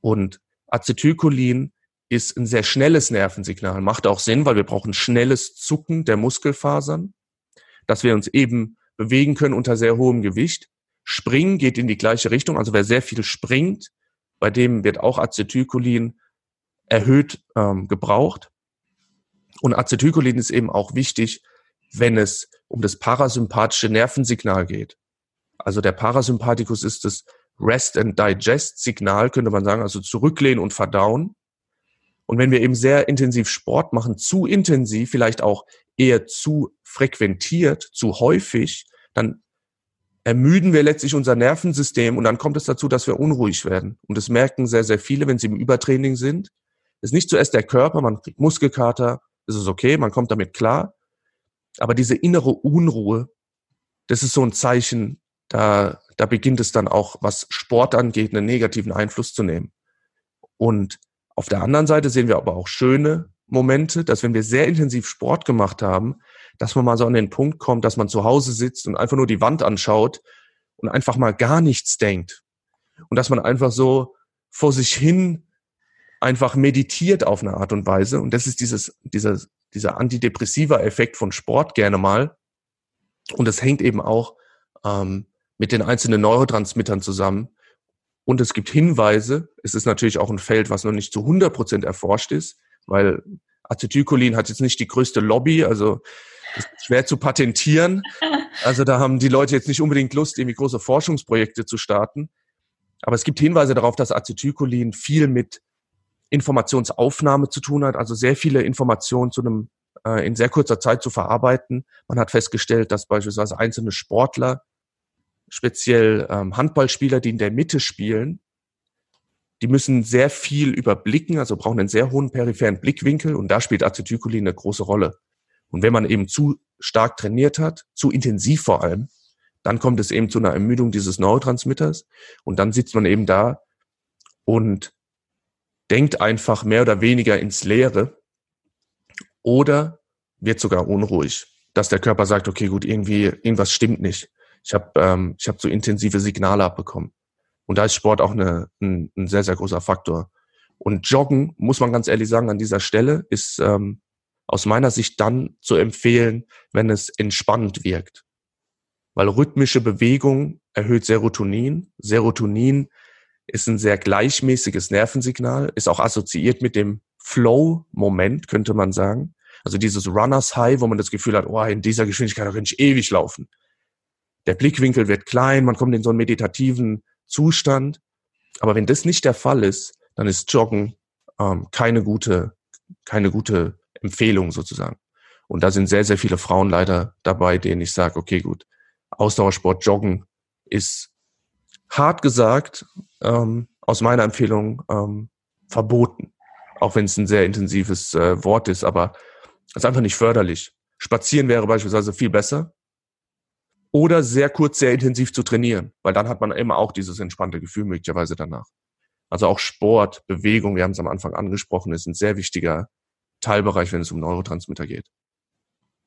Und Acetylcholin ist ein sehr schnelles Nervensignal. Macht auch Sinn, weil wir brauchen schnelles Zucken der Muskelfasern, dass wir uns eben bewegen können unter sehr hohem Gewicht. Springen geht in die gleiche Richtung. Also wer sehr viel springt, bei dem wird auch Acetylcholin erhöht ähm, gebraucht. Und Acetylcholin ist eben auch wichtig, wenn es um das parasympathische Nervensignal geht. Also der Parasympathikus ist das Rest and Digest Signal, könnte man sagen, also zurücklehnen und verdauen. Und wenn wir eben sehr intensiv Sport machen, zu intensiv, vielleicht auch eher zu frequentiert, zu häufig, dann ermüden wir letztlich unser Nervensystem und dann kommt es dazu, dass wir unruhig werden. Und das merken sehr, sehr viele, wenn sie im Übertraining sind. Ist nicht zuerst der Körper, man kriegt Muskelkater, ist okay, man kommt damit klar. Aber diese innere Unruhe, das ist so ein Zeichen, da, da beginnt es dann auch, was Sport angeht, einen negativen Einfluss zu nehmen. Und auf der anderen Seite sehen wir aber auch schöne Momente, dass wenn wir sehr intensiv Sport gemacht haben, dass man mal so an den Punkt kommt, dass man zu Hause sitzt und einfach nur die Wand anschaut und einfach mal gar nichts denkt. Und dass man einfach so vor sich hin einfach meditiert auf eine Art und Weise. Und das ist dieses, dieser, dieser antidepressiver Effekt von Sport gerne mal. Und das hängt eben auch ähm, mit den einzelnen Neurotransmittern zusammen. Und es gibt Hinweise, es ist natürlich auch ein Feld, was noch nicht zu 100 Prozent erforscht ist, weil Acetylcholin hat jetzt nicht die größte Lobby, also ist schwer zu patentieren. Also da haben die Leute jetzt nicht unbedingt Lust, irgendwie große Forschungsprojekte zu starten. Aber es gibt Hinweise darauf, dass Acetylcholin viel mit Informationsaufnahme zu tun hat, also sehr viele Informationen zu einem äh, in sehr kurzer Zeit zu verarbeiten. Man hat festgestellt, dass beispielsweise einzelne Sportler, speziell ähm, Handballspieler, die in der Mitte spielen, die müssen sehr viel überblicken, also brauchen einen sehr hohen peripheren Blickwinkel und da spielt Acetylcholin eine große Rolle. Und wenn man eben zu stark trainiert hat, zu intensiv vor allem, dann kommt es eben zu einer Ermüdung dieses Neurotransmitters und dann sitzt man eben da und denkt einfach mehr oder weniger ins Leere oder wird sogar unruhig, dass der Körper sagt, okay, gut, irgendwie irgendwas stimmt nicht. Ich habe ähm, ich hab so intensive Signale abbekommen. Und da ist Sport auch eine, ein, ein sehr, sehr großer Faktor. Und Joggen, muss man ganz ehrlich sagen, an dieser Stelle ist ähm, aus meiner Sicht dann zu empfehlen, wenn es entspannend wirkt. Weil rhythmische Bewegung erhöht Serotonin. Serotonin ist ein sehr gleichmäßiges Nervensignal, ist auch assoziiert mit dem Flow-Moment, könnte man sagen. Also dieses Runners High, wo man das Gefühl hat, oh, in dieser Geschwindigkeit kann ich ewig laufen. Der Blickwinkel wird klein, man kommt in so einen meditativen Zustand. Aber wenn das nicht der Fall ist, dann ist Joggen ähm, keine gute, keine gute Empfehlung sozusagen. Und da sind sehr, sehr viele Frauen leider dabei, denen ich sage, okay, gut, Ausdauersport, Joggen ist hart gesagt, ähm, aus meiner Empfehlung ähm, verboten. Auch wenn es ein sehr intensives äh, Wort ist, aber es ist einfach nicht förderlich. Spazieren wäre beispielsweise viel besser. Oder sehr kurz, sehr intensiv zu trainieren, weil dann hat man immer auch dieses entspannte Gefühl möglicherweise danach. Also auch Sport, Bewegung, wir haben es am Anfang angesprochen, ist ein sehr wichtiger Teilbereich, wenn es um Neurotransmitter geht.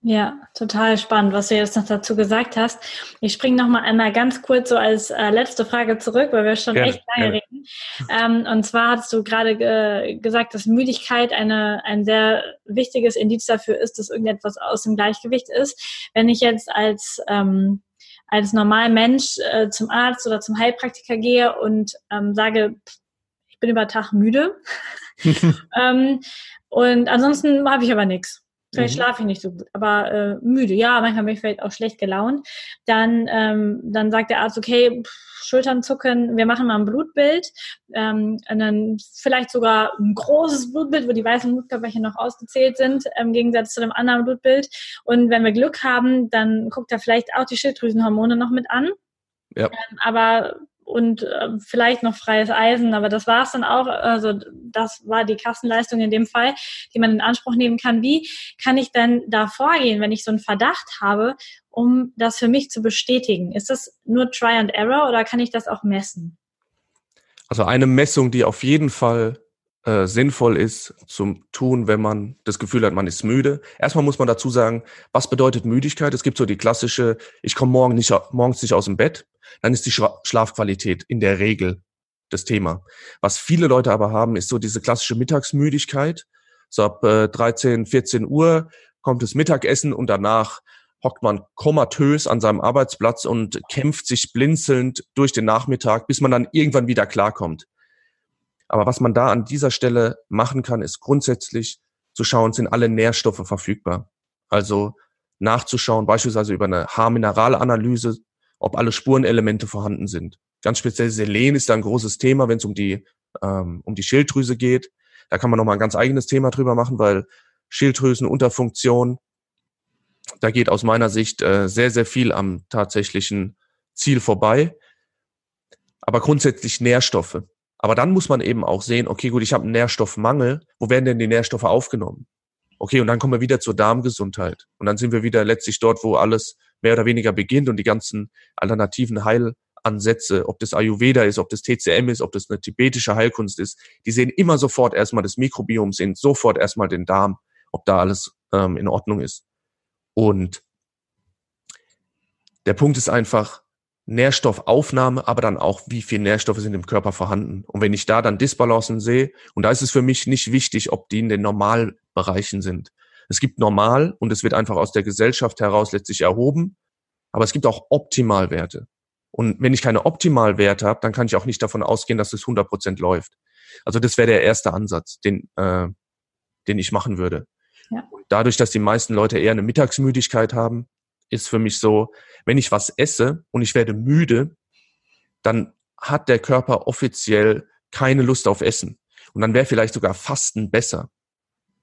Ja, total spannend, was du jetzt noch dazu gesagt hast. Ich springe noch mal einmal ganz kurz so als äh, letzte Frage zurück, weil wir schon gerne, echt lange gerne. reden. Ähm, und zwar hast du gerade ge gesagt, dass Müdigkeit eine, ein sehr wichtiges Indiz dafür ist, dass irgendetwas aus dem Gleichgewicht ist. Wenn ich jetzt als ähm, als normaler Mensch äh, zum Arzt oder zum Heilpraktiker gehe und ähm, sage, ich bin über Tag müde, ähm, und ansonsten habe ich aber nichts Vielleicht mhm. schlafe ich nicht so gut, aber äh, müde. Ja, manchmal bin ich vielleicht auch schlecht gelaunt. Dann, ähm, dann sagt der Arzt, okay, pff, Schultern zucken, wir machen mal ein Blutbild. Ähm, und dann vielleicht sogar ein großes Blutbild, wo die weißen Blutkörperchen noch ausgezählt sind, im Gegensatz zu dem anderen Blutbild. Und wenn wir Glück haben, dann guckt er vielleicht auch die Schilddrüsenhormone noch mit an. Ja. Ähm, aber und äh, vielleicht noch freies Eisen, aber das war es dann auch. Also das war die Kassenleistung in dem Fall, die man in Anspruch nehmen kann. Wie kann ich denn da vorgehen, wenn ich so einen Verdacht habe, um das für mich zu bestätigen? Ist das nur Try and Error oder kann ich das auch messen? Also eine Messung, die auf jeden Fall äh, sinnvoll ist zum Tun, wenn man das Gefühl hat, man ist müde. Erstmal muss man dazu sagen, was bedeutet Müdigkeit? Es gibt so die klassische, ich komme morgen nicht, morgens nicht aus dem Bett, dann ist die Schlafqualität in der Regel das Thema. Was viele Leute aber haben, ist so diese klassische Mittagsmüdigkeit. So ab äh, 13, 14 Uhr kommt das Mittagessen und danach hockt man komatös an seinem Arbeitsplatz und kämpft sich blinzelnd durch den Nachmittag, bis man dann irgendwann wieder klarkommt. Aber was man da an dieser Stelle machen kann, ist grundsätzlich zu schauen, sind alle Nährstoffe verfügbar. Also nachzuschauen, beispielsweise über eine Haarmineralanalyse, ob alle Spurenelemente vorhanden sind. Ganz speziell Selen ist da ein großes Thema, wenn es um die ähm, um die Schilddrüse geht. Da kann man noch mal ein ganz eigenes Thema drüber machen, weil Schilddrüsenunterfunktion, da geht aus meiner Sicht äh, sehr sehr viel am tatsächlichen Ziel vorbei. Aber grundsätzlich Nährstoffe. Aber dann muss man eben auch sehen, okay, gut, ich habe einen Nährstoffmangel. Wo werden denn die Nährstoffe aufgenommen? Okay, und dann kommen wir wieder zur Darmgesundheit. Und dann sind wir wieder letztlich dort, wo alles mehr oder weniger beginnt und die ganzen alternativen Heilansätze, ob das Ayurveda ist, ob das TCM ist, ob das eine tibetische Heilkunst ist, die sehen immer sofort erstmal das Mikrobiom, sehen sofort erstmal den Darm, ob da alles ähm, in Ordnung ist. Und der Punkt ist einfach, Nährstoffaufnahme, aber dann auch, wie viel Nährstoffe sind im Körper vorhanden. Und wenn ich da dann Disbalancen sehe, und da ist es für mich nicht wichtig, ob die in den Normalbereichen sind. Es gibt normal und es wird einfach aus der Gesellschaft heraus letztlich erhoben, aber es gibt auch Optimalwerte. Und wenn ich keine Optimalwerte habe, dann kann ich auch nicht davon ausgehen, dass es 100% läuft. Also das wäre der erste Ansatz, den, äh, den ich machen würde. Ja. Dadurch, dass die meisten Leute eher eine Mittagsmüdigkeit haben, ist für mich so, wenn ich was esse und ich werde müde, dann hat der Körper offiziell keine Lust auf Essen. Und dann wäre vielleicht sogar Fasten besser.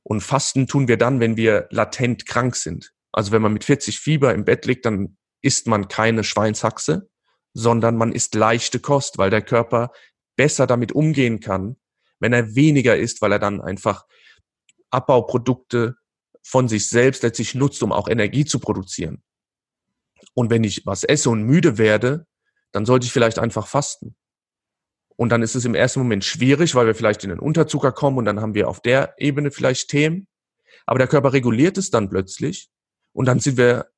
Und Fasten tun wir dann, wenn wir latent krank sind. Also wenn man mit 40 Fieber im Bett liegt, dann isst man keine Schweinshaxe, sondern man isst leichte Kost, weil der Körper besser damit umgehen kann, wenn er weniger isst, weil er dann einfach Abbauprodukte von sich selbst letztlich nutzt, um auch Energie zu produzieren. Und wenn ich was esse und müde werde, dann sollte ich vielleicht einfach fasten. Und dann ist es im ersten Moment schwierig, weil wir vielleicht in den Unterzucker kommen und dann haben wir auf der Ebene vielleicht Themen. Aber der Körper reguliert es dann plötzlich. Und dann sind wir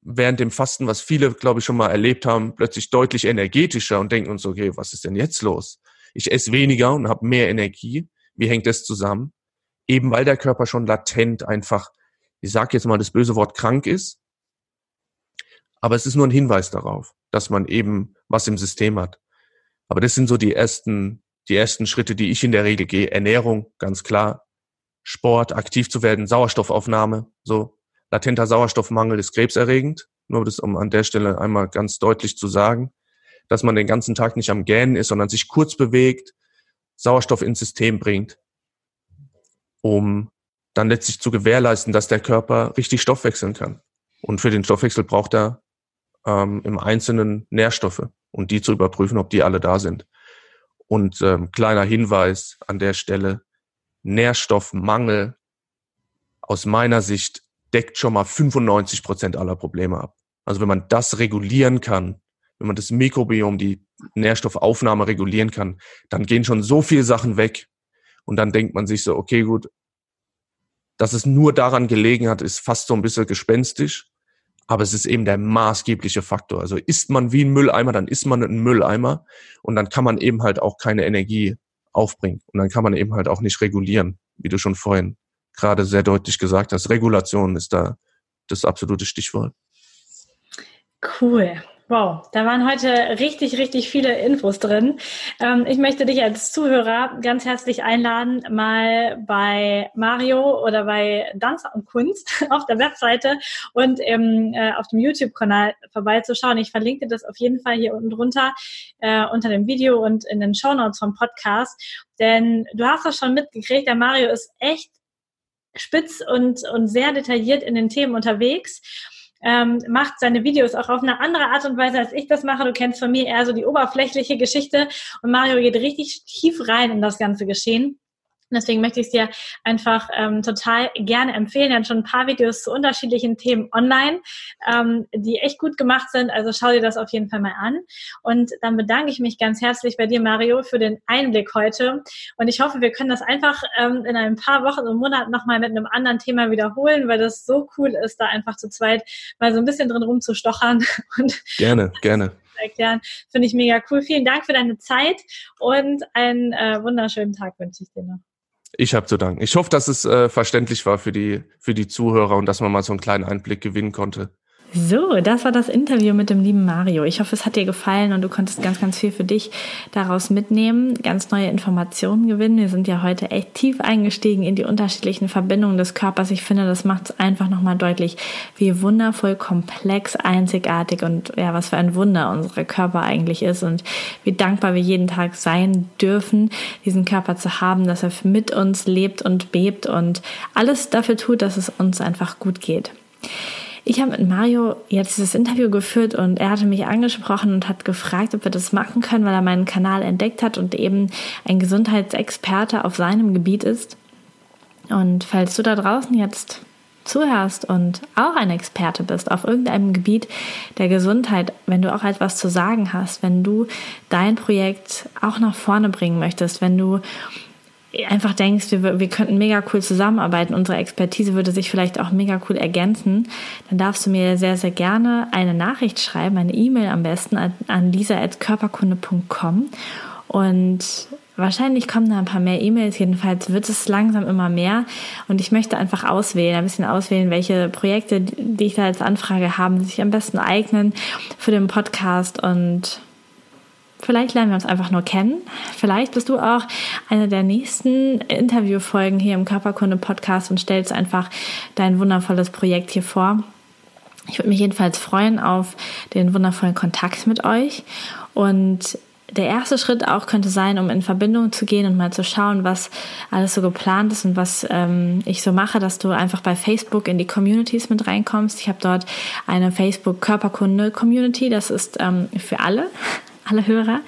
während dem Fasten, was viele, glaube ich, schon mal erlebt haben, plötzlich deutlich energetischer und denken uns, okay, was ist denn jetzt los? Ich esse weniger und habe mehr Energie. Wie hängt das zusammen? Eben weil der Körper schon latent einfach, ich sage jetzt mal das böse Wort krank ist aber es ist nur ein Hinweis darauf, dass man eben was im System hat. Aber das sind so die ersten, die ersten Schritte, die ich in der Regel gehe. Ernährung, ganz klar. Sport, aktiv zu werden, Sauerstoffaufnahme, so. Latenter Sauerstoffmangel ist krebserregend. Nur das, um an der Stelle einmal ganz deutlich zu sagen, dass man den ganzen Tag nicht am Gähnen ist, sondern sich kurz bewegt, Sauerstoff ins System bringt, um dann letztlich zu gewährleisten, dass der Körper richtig Stoffwechseln kann. Und für den Stoffwechsel braucht er ähm, im Einzelnen Nährstoffe und die zu überprüfen, ob die alle da sind. Und ähm, kleiner Hinweis an der Stelle, Nährstoffmangel aus meiner Sicht deckt schon mal 95 Prozent aller Probleme ab. Also wenn man das regulieren kann, wenn man das Mikrobiom, die Nährstoffaufnahme regulieren kann, dann gehen schon so viele Sachen weg. Und dann denkt man sich so, okay, gut, dass es nur daran gelegen hat, ist fast so ein bisschen gespenstisch aber es ist eben der maßgebliche Faktor. Also isst man wie ein Mülleimer, dann isst man ein Mülleimer und dann kann man eben halt auch keine Energie aufbringen und dann kann man eben halt auch nicht regulieren, wie du schon vorhin gerade sehr deutlich gesagt hast. Regulation ist da das absolute Stichwort. Cool. Wow, da waren heute richtig, richtig viele Infos drin. Ähm, ich möchte dich als Zuhörer ganz herzlich einladen, mal bei Mario oder bei Danzer und Kunst auf der Webseite und ähm, äh, auf dem YouTube-Kanal vorbeizuschauen. Ich verlinke das auf jeden Fall hier unten drunter äh, unter dem Video und in den Show Notes vom Podcast. Denn du hast das schon mitgekriegt, der Mario ist echt spitz und, und sehr detailliert in den Themen unterwegs ähm, macht seine Videos auch auf eine andere Art und Weise, als ich das mache. Du kennst von mir eher so die oberflächliche Geschichte und Mario geht richtig tief rein in das ganze Geschehen. Deswegen möchte ich es dir einfach ähm, total gerne empfehlen. Er hat schon ein paar Videos zu unterschiedlichen Themen online, ähm, die echt gut gemacht sind. Also schau dir das auf jeden Fall mal an. Und dann bedanke ich mich ganz herzlich bei dir, Mario, für den Einblick heute. Und ich hoffe, wir können das einfach ähm, in ein paar Wochen und Monaten nochmal mit einem anderen Thema wiederholen, weil das so cool ist, da einfach zu zweit mal so ein bisschen drin rumzustochern. Und gerne, gerne erklären. Finde ich mega cool. Vielen Dank für deine Zeit und einen äh, wunderschönen Tag wünsche ich dir noch. Ich habe zu danken. Ich hoffe, dass es äh, verständlich war für die, für die Zuhörer und dass man mal so einen kleinen Einblick gewinnen konnte. So, das war das Interview mit dem lieben Mario. Ich hoffe, es hat dir gefallen und du konntest ganz, ganz viel für dich daraus mitnehmen, ganz neue Informationen gewinnen. Wir sind ja heute echt tief eingestiegen in die unterschiedlichen Verbindungen des Körpers. Ich finde, das macht es einfach nochmal deutlich, wie wundervoll komplex, einzigartig und ja, was für ein Wunder unser Körper eigentlich ist und wie dankbar wir jeden Tag sein dürfen, diesen Körper zu haben, dass er mit uns lebt und bebt und alles dafür tut, dass es uns einfach gut geht. Ich habe mit Mario jetzt dieses Interview geführt und er hatte mich angesprochen und hat gefragt, ob wir das machen können, weil er meinen Kanal entdeckt hat und eben ein Gesundheitsexperte auf seinem Gebiet ist. Und falls du da draußen jetzt zuhörst und auch ein Experte bist auf irgendeinem Gebiet der Gesundheit, wenn du auch etwas zu sagen hast, wenn du dein Projekt auch nach vorne bringen möchtest, wenn du einfach denkst, wir, wir könnten mega cool zusammenarbeiten, unsere Expertise würde sich vielleicht auch mega cool ergänzen, dann darfst du mir sehr, sehr gerne eine Nachricht schreiben, eine E-Mail am besten an, an lisa.körperkunde.com und Wahrscheinlich kommen da ein paar mehr E-Mails, jedenfalls wird es langsam immer mehr. Und ich möchte einfach auswählen, ein bisschen auswählen, welche Projekte, die ich da als Anfrage habe, sich am besten eignen für den Podcast. Und Vielleicht lernen wir uns einfach nur kennen. Vielleicht bist du auch eine der nächsten Interviewfolgen hier im Körperkunde Podcast und stellst einfach dein wundervolles Projekt hier vor. Ich würde mich jedenfalls freuen auf den wundervollen Kontakt mit euch und der erste Schritt auch könnte sein, um in Verbindung zu gehen und mal zu schauen, was alles so geplant ist und was ähm, ich so mache, dass du einfach bei Facebook in die Communities mit reinkommst. Ich habe dort eine Facebook Körperkunde Community, das ist ähm, für alle alle Hörer.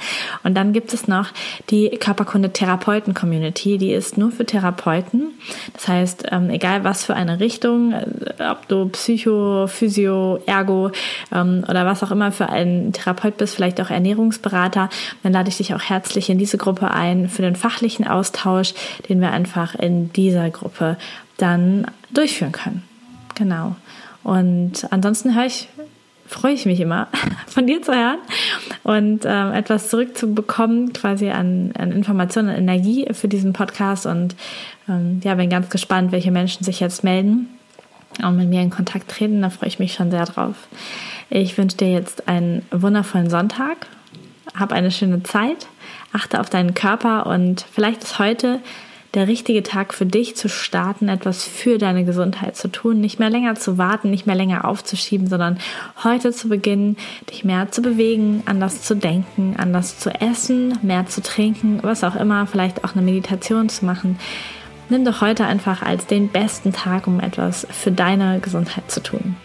Und dann gibt es noch die Körperkunde-Therapeuten-Community, die ist nur für Therapeuten. Das heißt, ähm, egal was für eine Richtung, äh, ob du Psycho, Physio, Ergo ähm, oder was auch immer für ein Therapeut bist, vielleicht auch Ernährungsberater, dann lade ich dich auch herzlich in diese Gruppe ein für den fachlichen Austausch, den wir einfach in dieser Gruppe dann durchführen können. Genau. Und ansonsten höre ich freue ich mich immer, von dir zu hören und ähm, etwas zurückzubekommen, quasi an, an Informationen, an Energie für diesen Podcast. Und ähm, ja, bin ganz gespannt, welche Menschen sich jetzt melden und mit mir in Kontakt treten. Da freue ich mich schon sehr drauf. Ich wünsche dir jetzt einen wundervollen Sonntag. Hab eine schöne Zeit. Achte auf deinen Körper und vielleicht ist heute der richtige Tag für dich zu starten, etwas für deine Gesundheit zu tun, nicht mehr länger zu warten, nicht mehr länger aufzuschieben, sondern heute zu beginnen, dich mehr zu bewegen, anders zu denken, anders zu essen, mehr zu trinken, was auch immer, vielleicht auch eine Meditation zu machen. Nimm doch heute einfach als den besten Tag, um etwas für deine Gesundheit zu tun.